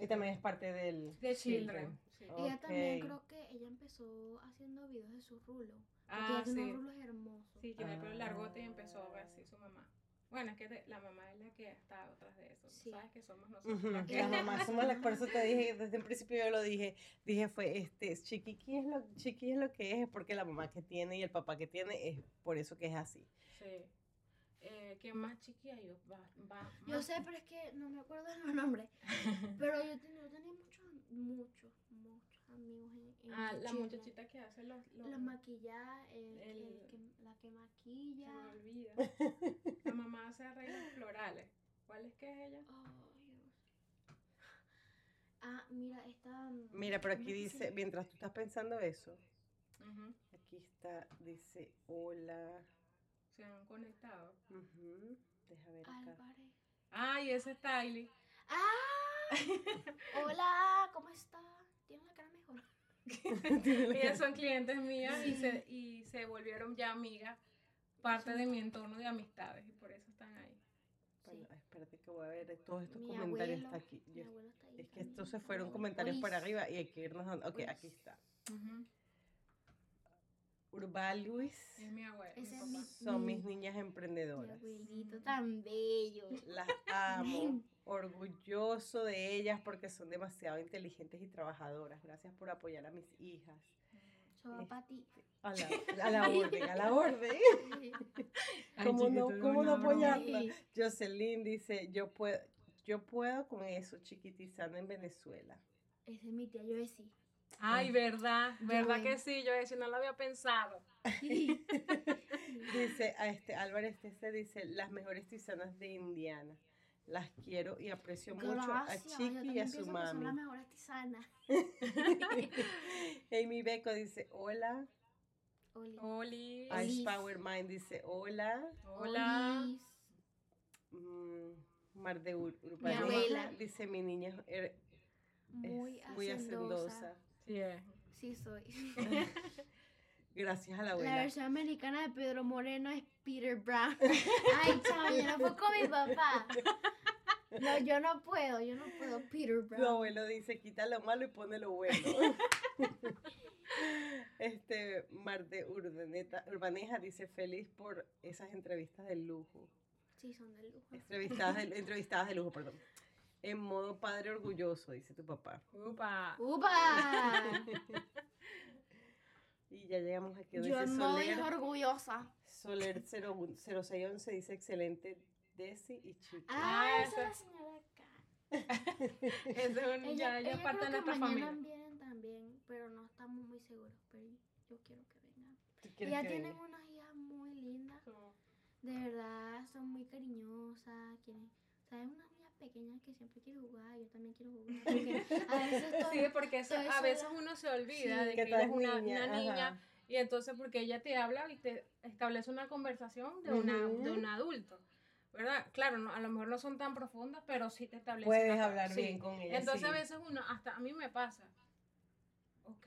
Y también es parte del... De Children. sí. Ella también creo que ella empezó haciendo videos de su rulo. Porque Ah, ella tiene sí. unos rulos hermosos. Sí, tiene el pelo Ah. largote y empezó a ver así su mamá. Bueno, es que la mamá es la que está detrás de eso. Sí. Sabes que somos nosotros. Las que- Las mamás somos las, por eso te dije, desde un principio yo lo dije, dije fue, este, chiquiqui es lo, chiqui es lo que es, es porque la mamá que tiene y el papá que tiene es por eso que es así. Sí. Eh, ¿Qué más chiquilla yo? Va, va, Yo sé, pero es que no me acuerdo de los nombres. [laughs] Pero yo tenía, yo tenía muchos, muchos, muchos amigos en, en Ah, la muchachita que hace los... los La maquilla, el, El- el que- la que se maquilla. me olvida. [laughs] La mamá hace arreglos florales. ¿Cuál es que es ella? Ay, Dios. Ah, mira, esta. mm, Mira, pero ¿cómo aquí se dice, mientras tú estás pensando eso, aquí está, dice, hola, Se han conectado. deja ver acá. Álvarez. Ay, ese es Tylee. ¡Ah! [laughs] Hola, ¿cómo está? Tiene la cara. [laughs] Ellas son clientes mías y, se, y se volvieron ya amigas, parte de mi entorno de amistades y por eso están ahí. Bueno, espérate que voy a ver todos estos Mi comentarios abuelo, está aquí. mi Yo- abuelo está ahí es que estos se fueron comentarios para Oris. arriba y hay que irnos a... Ok, aquí está. Urba Luis Es mi abuelo. mi Ese es papá. mi- son mi- mis niñas Mi emprendedoras. abuelito tan bello. Las amo, orgulloso de ellas porque son demasiado inteligentes y trabajadoras. Gracias por apoyar a mis hijas. Para ti. A la, a la orden, a la orden. [laughs] [laughs] Ay, ¿Cómo no, cómo apoyarla? Jocelyn dice, yo puedo, yo puedo con eso, chiquitizando en Venezuela. Esa es mi tía Joesy. Ay, verdad, verdad que sí, yo decía, no lo había pensado. [laughs] Dice, a este Álvarez Tese dice, las mejores tisanas de Indiana. Las quiero y aprecio mucho a Chiqui y a su que Son las mami. mejores tisanas. [laughs] Amy Beco dice, hola. Oli. Oli. Ice. Power Mind dice, hola. Hola. Mm, Mar de Ur- Mi abuela. dice, mi niña es, er- es Muy, muy hacendosa. Sí, es. Sí, soy. [laughs] Gracias a la La abuela. versión americana de Pedro Moreno es Peter Brown. Ay, chavo, yo no puedo con mi papá. No, yo no puedo, yo no puedo. Peter Tu Brown. abuelo dice, quita lo malo y pone lo bueno. [laughs] este, Mar de Urbaneta, Urbaneja dice, feliz por esas entrevistas de lujo. Sí, son de lujo. Entrevistadas de, entrevistadas de lujo, perdón. En modo padre orgulloso, dice tu papá. Upa. ¡Upa! [laughs] Y ya llegamos aquí donde Yo dice no Soler. es orgullosa. Soler 01 0611 dice excelente Desi y Chiqui. Ah, Ah, esa es la señora acá. [laughs] Eso es un- ya, ya parte de creo que nuestra mañana familia. vienen también, pero no estamos muy seguros. Pero yo quiero que vengan. ¿Tú quieres Ellas que tienen venga? unas hijas muy lindas. De verdad, son muy cariñosas. Quieren, ¿sabes? Unas niñas pequeñas que siempre quieren jugar. Yo también quiero jugar. Porque a veces. [laughs] Sí, porque eso- a veces uno se olvida Sí. de Que que eres es una niña, una niña ajá. y entonces porque ella te habla y te establece una conversación de, una, de un adulto, ¿verdad? Claro, no, a lo mejor no son tan profundas, pero sí te establece Puedes hablar sí. bien con ella. Entonces sí. a veces uno, hasta a mí me pasa, ok,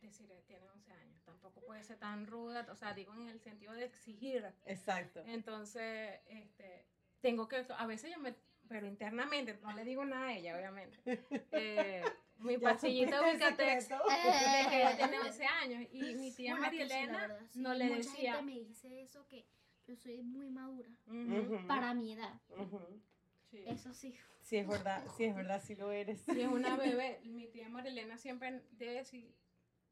decir, tiene 11 años, tampoco puede ser tan ruda, o sea, digo en el sentido de exigir. Exacto. Entonces, este, tengo que, a veces yo me, pero internamente, no le digo nada a ella, obviamente. [laughs] Eh, mi Ya pastillita Ubicatex, secreto. de que ella tiene 11 años, y mi tía Bueno, María sí, Elena sí. no le Mucha decía, gente me dice eso, que yo soy muy madura. Ujú, Ujú, Para mi edad. ujú. sí. Eso sí. Sí, es verdad, sí, es verdad, sí lo eres. Si es una bebé, [laughs] mi tía Marilena siempre debe decir,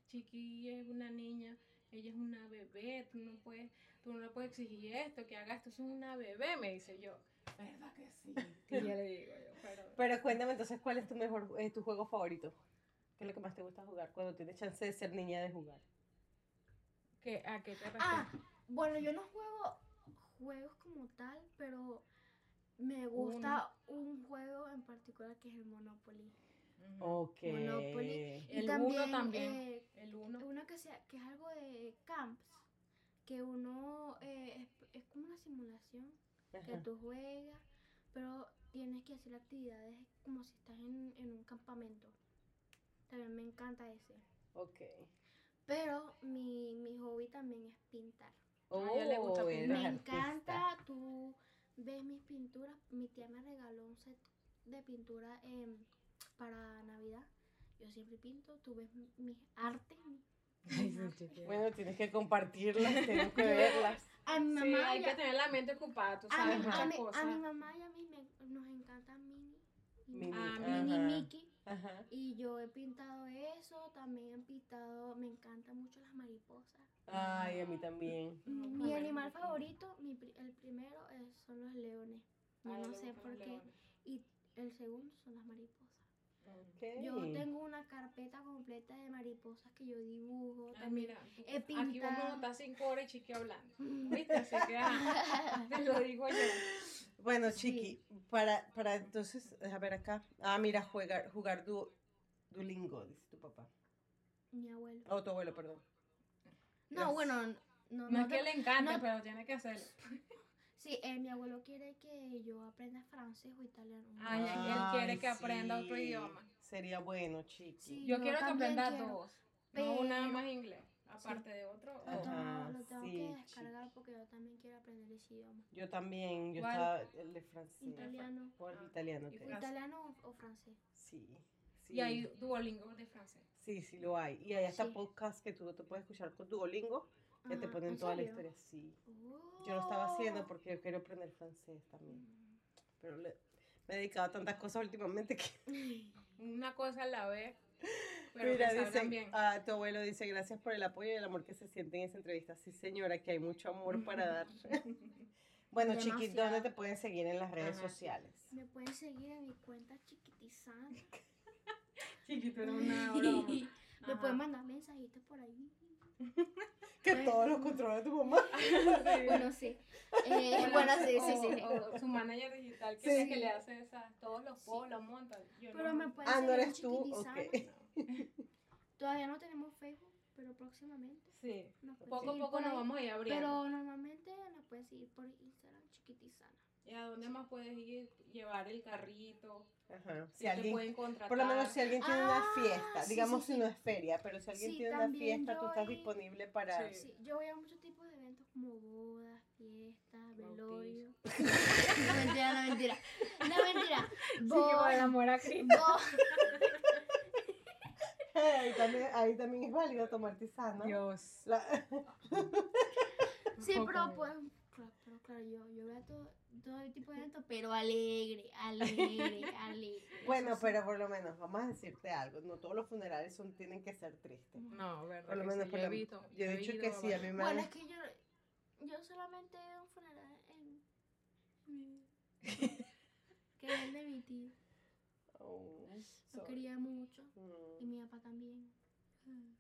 chiqui es una niña, ella es una bebé, tú no puedes, tú no le puedes exigir esto, que haga esto, es una bebé, me dice yo. ¿Verdad que sí? [laughs] Y ya le digo yo, pero... Pero cuéntame entonces, ¿cuál es tu mejor, eh, tu juego favorito? ¿Qué es lo que más te gusta jugar cuando tienes chance de ser niña de jugar? ¿qué- ¿A qué te refieres? Ah, bueno, yo no juego juegos como tal, pero me gusta un juego en particular que es el Monopoly. Ok. Monopoly. Y El uno también. eh, El uno. uno que, sea, que es algo de camps, que uno eh, es, es como una simulación que tú juegas, pero tienes que hacer actividades como si estás en, en un campamento. También me encanta ese. Ok. Pero mi, mi hobby también es pintar. Oh, a ella le gusta pintar. Me artista. encanta, tú ves mis pinturas. Mi tía me regaló un set de pintura em, para Navidad. Yo siempre pinto, tú ves mi- mis artes. artes. Bueno, tienes que compartirlas, tengo que [laughs] verlas. A mi Sí, mamá, hay y que a, tener la mente ocupada, tú a sabes mi, a mi- a mi mamá y a mí me- nos encanta Minnie. y Mini, Ah, Minnie ajá. Mickey. Ajá. Y yo he pintado eso, también he pintado, me encantan mucho las mariposas. Ay, a mí también. No, Mi animal favorito, mi, el primero es- son los leones. Yo A ella no sé por qué. leones. Y el segundo son las mariposas. Yo tengo una carpeta completa de mariposas que yo dibujo. Ah, también. mira, aquí vamos a estar cinco horas y chiqui hablando. [laughs] ¿Viste? Así que ajá, [laughs] te lo digo yo. Bueno, Sí. Chiqui, para, para entonces, a ver acá. Ah, mira, jugar, jugar du, Duolingo, dice tu papá. Mi abuelo. Oh, tu abuelo, perdón. No, Gracias. bueno, no, No es te- que le encante, no- pero tiene que hacerlo. Sí, eh, mi abuelo quiere que yo aprenda francés o italiano. Ay, él- él quiere que aprenda otro sí. idioma. Sería bueno, Chiqui. Sí. Yo Yo quiero que aprenda quiero, dos. No nada pero- más inglés. Aparte de otro. Ajá, lo tengo sí, que chiqui. descargar porque yo también quiero aprender ese idioma. Yo también, yo ¿Cuál? estaba el de francés. Italiano. O el Ah. italiano. Francés. italiano o, o francés. Sí. Sí. Y hay Duolingo de francés. Sí, sí lo hay. Y hay hasta Sí. podcasts que tú te puedes escuchar con Duolingo, que te ponen ¿en toda la historia. Sí. Oh. Yo lo estaba haciendo porque yo quiero aprender francés también. Mm. Pero le- me he dedicado a tantas cosas últimamente que... [laughs] Una cosa a la vez. Pero Mira, que salgan dice, bien. ah, tu abuelo dice, gracias por el apoyo y el amor que se siente en esa entrevista. Sí, señora, que hay mucho amor para [laughs] dar. [laughs] bueno, Chiqui, ¿dónde Demasiado. te pueden seguir en las redes Ajá. sociales? Me pueden seguir en mi cuenta chiquitizana. Chiquito, era una broma. Me pueden mandar mensajitos por ahí. [laughs] Que todos los controla tu mamá. [laughs] Bueno, sí. [laughs] Eh, bueno, sí, sí, sí. sí. O, o su manager digital que Sí. es el que le hace esas, todos los posts, los monta. Yo Pero no- me pueden Ah, ¿no eres tú? Chiquitizana. Ok. Todavía no tenemos Facebook, pero próximamente. Sí. Poco a poco nos vamos a ir abriendo. Pero normalmente nos pueden seguir por Instagram chiquitizana. ¿Y a dónde más puedes ir? Llevar el carrito. Ajá. Si Si te alguien, pueden contratar. por lo menos si alguien tiene una Ah, fiesta, sí, digamos sí, si sí. no es feria, pero si alguien Sí, tiene una fiesta, tú estás disponible para... Sí. Sí, yo voy a muchos tipos de eventos como bodas, fiestas, velorio. [laughs] No mentira, no mentira. No mentira. Sí, que Bo- por el amor a Cristo. bo- [laughs] ahí, también, ahí también es válido tomar tisana. Dios. La- Sí, pero pues, claro, pero claro, yo, yo veo todo, todo tipo de eventos, pero alegre, alegre, [laughs] alegre. Bueno, eso sí. pero por lo menos, vamos a decirte algo, no todos los funerales son, tienen que ser tristes. No, verdad. Por lo menos sí, por yo he lo- visto. yo he dicho que sí, a mí me Bueno, es que yo, yo solamente he ido a un funeral en, [laughs] que es el de mi tío. Oh, Lo quería mucho. Mm. Y mi papá también. Mm.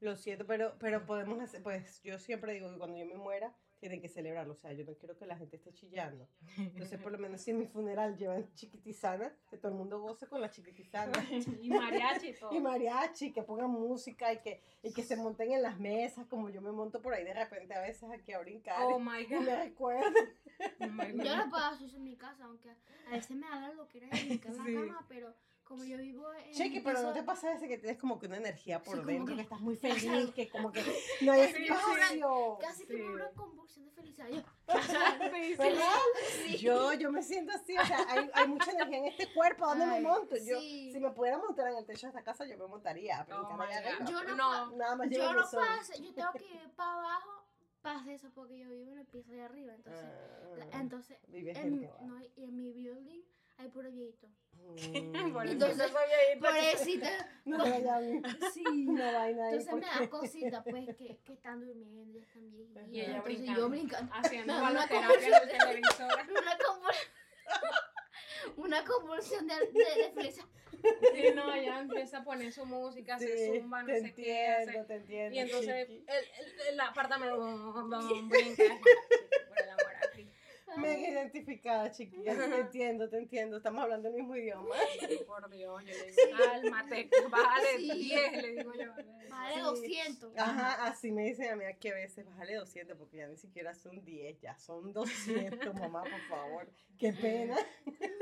Lo siento, pero, pero podemos hacer, pues yo siempre digo que cuando yo me muera, tienen que celebrarlo. O sea, yo no quiero que la gente esté chillando. Entonces, por lo [laughs] menos si en mi funeral llevan chiquitizana, que todo el mundo goce con la chiquitizana. [laughs] Y mariachi todo. [laughs] Y mariachi, que pongan música y que, y que se monten en las mesas, como yo me monto por ahí de repente a veces aquí a brincar. Oh my y me god. recuerden. Oh Yo God. no puedo hacer eso en mi casa, aunque a veces me da loquera de brincar en la Sí. cama, pero como yo vivo en. Chequi, un pero no te pasa veces que tienes como que una energía por Sí, dentro, que... que- estás muy [laughs] feliz, que como que [laughs] no hay Casi que me espacio. Casi que Sí. me una convulsión de felicidad. Yo, [laughs] Sí, sí. ¿Verdad? Yo, yo me siento así, o sea, hay, hay mucha energía en este cuerpo, ¿dónde Ay, me monto? Yo, sí. si me pudiera montar en el techo de esta casa, yo me montaría brincar Oh arriba. Yo no No. Nada más yo no paso, yo tengo que ir para abajo hacer eso porque yo vivo en el piso de arriba. Entonces, la- Ah, entonces vive en, no, y en mi building hay puro viejito. Mm. Por Entonces. Pobrecita. No vaya. [laughs] Sí. No vaina ahí. Entonces me da [laughs] cosita, pues, que, que están durmiendo, ya están viejitos. Y ella Entonces brincando. yo brincando. Haciendo Una baloterapia en el televisor. Una convulsión. [laughs] Una convulsión de, de, de. Sí, no, ella empieza a poner su música, se Sí, zumba, no te sé qué. hace- entiendo, te entiendo. Y entonces chiqui. el, el, el apartamento brinca. Por el amor a Cristo. Mega identificada, chiquilla. Te entiendo, te entiendo. Estamos hablando el mismo idioma. Por Dios, yo le digo, cálmate, bájale Sí. 10, le digo yo. Vale, Sí. 200. Ajá, así me dicen a mí que a veces bájale 200 porque ya ni siquiera son 10, ya son 200, mamá, por favor. Qué pena.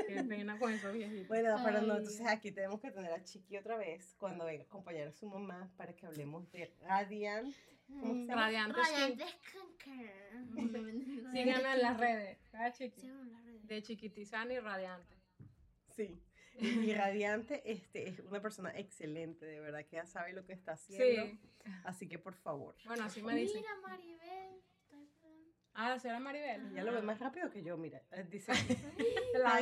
Qué pena con esos viejitos. Bueno, pero no, entonces aquí tenemos que tener a Chiqui otra vez cuando venga a acompañar a su mamá para que hablemos de Radiant. ¿Cómo se llama? Radiante Skin. Radiante Skincare. Síganos en las redes. De chiquitizana y radiante. Sí. Y Radiante este, es una persona excelente, de verdad, que ya sabe lo que está haciendo. Sí. Así que por favor. Bueno, así me dicen. Mira, Maribel. Ah, ¿será Maribel? Ella lo ve más rápido que yo, mira. eh, Dice, [laughs] La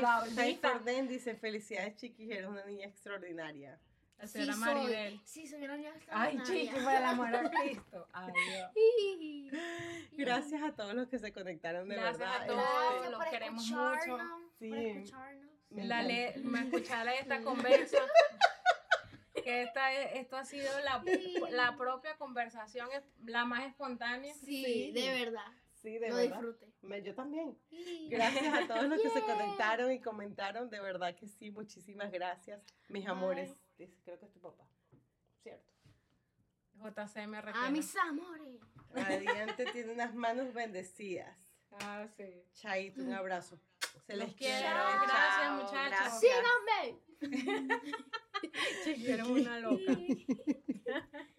dice, felicidades Chiqui, eres una niña extraordinaria. ¿Será sí Maribel? Soy, sí, soy una niña Ay, chiqui, por el amor a [laughs] Cristo. Ay, Dios. [laughs] Gracias a todos los que se conectaron, de Gracias verdad. a todos. Gracias los por queremos escucharnos, Sí. Por escucharnos. La le, me escuchar esta conversa. [laughs] Que esta es- esto ha sido la, la propia conversación, es- la más espontánea. Sí, Sí. de verdad. Sí, de Lo verdad. disfruté. Me- yo también. Sí. Gracias a todos los que se Yeah. conectaron y comentaron, de verdad que sí, muchísimas gracias. Mis Bye. amores, dice, creo que es tu papá. Cierto. JC me A mis amores. Radiante [laughs] tiene unas manos bendecidas. Ah, sí. Chaito, un abrazo. Se Los les quiero. quiere. Gracias, muchachos. Síganme. [laughs] Chiqui, eres una loca. [laughs]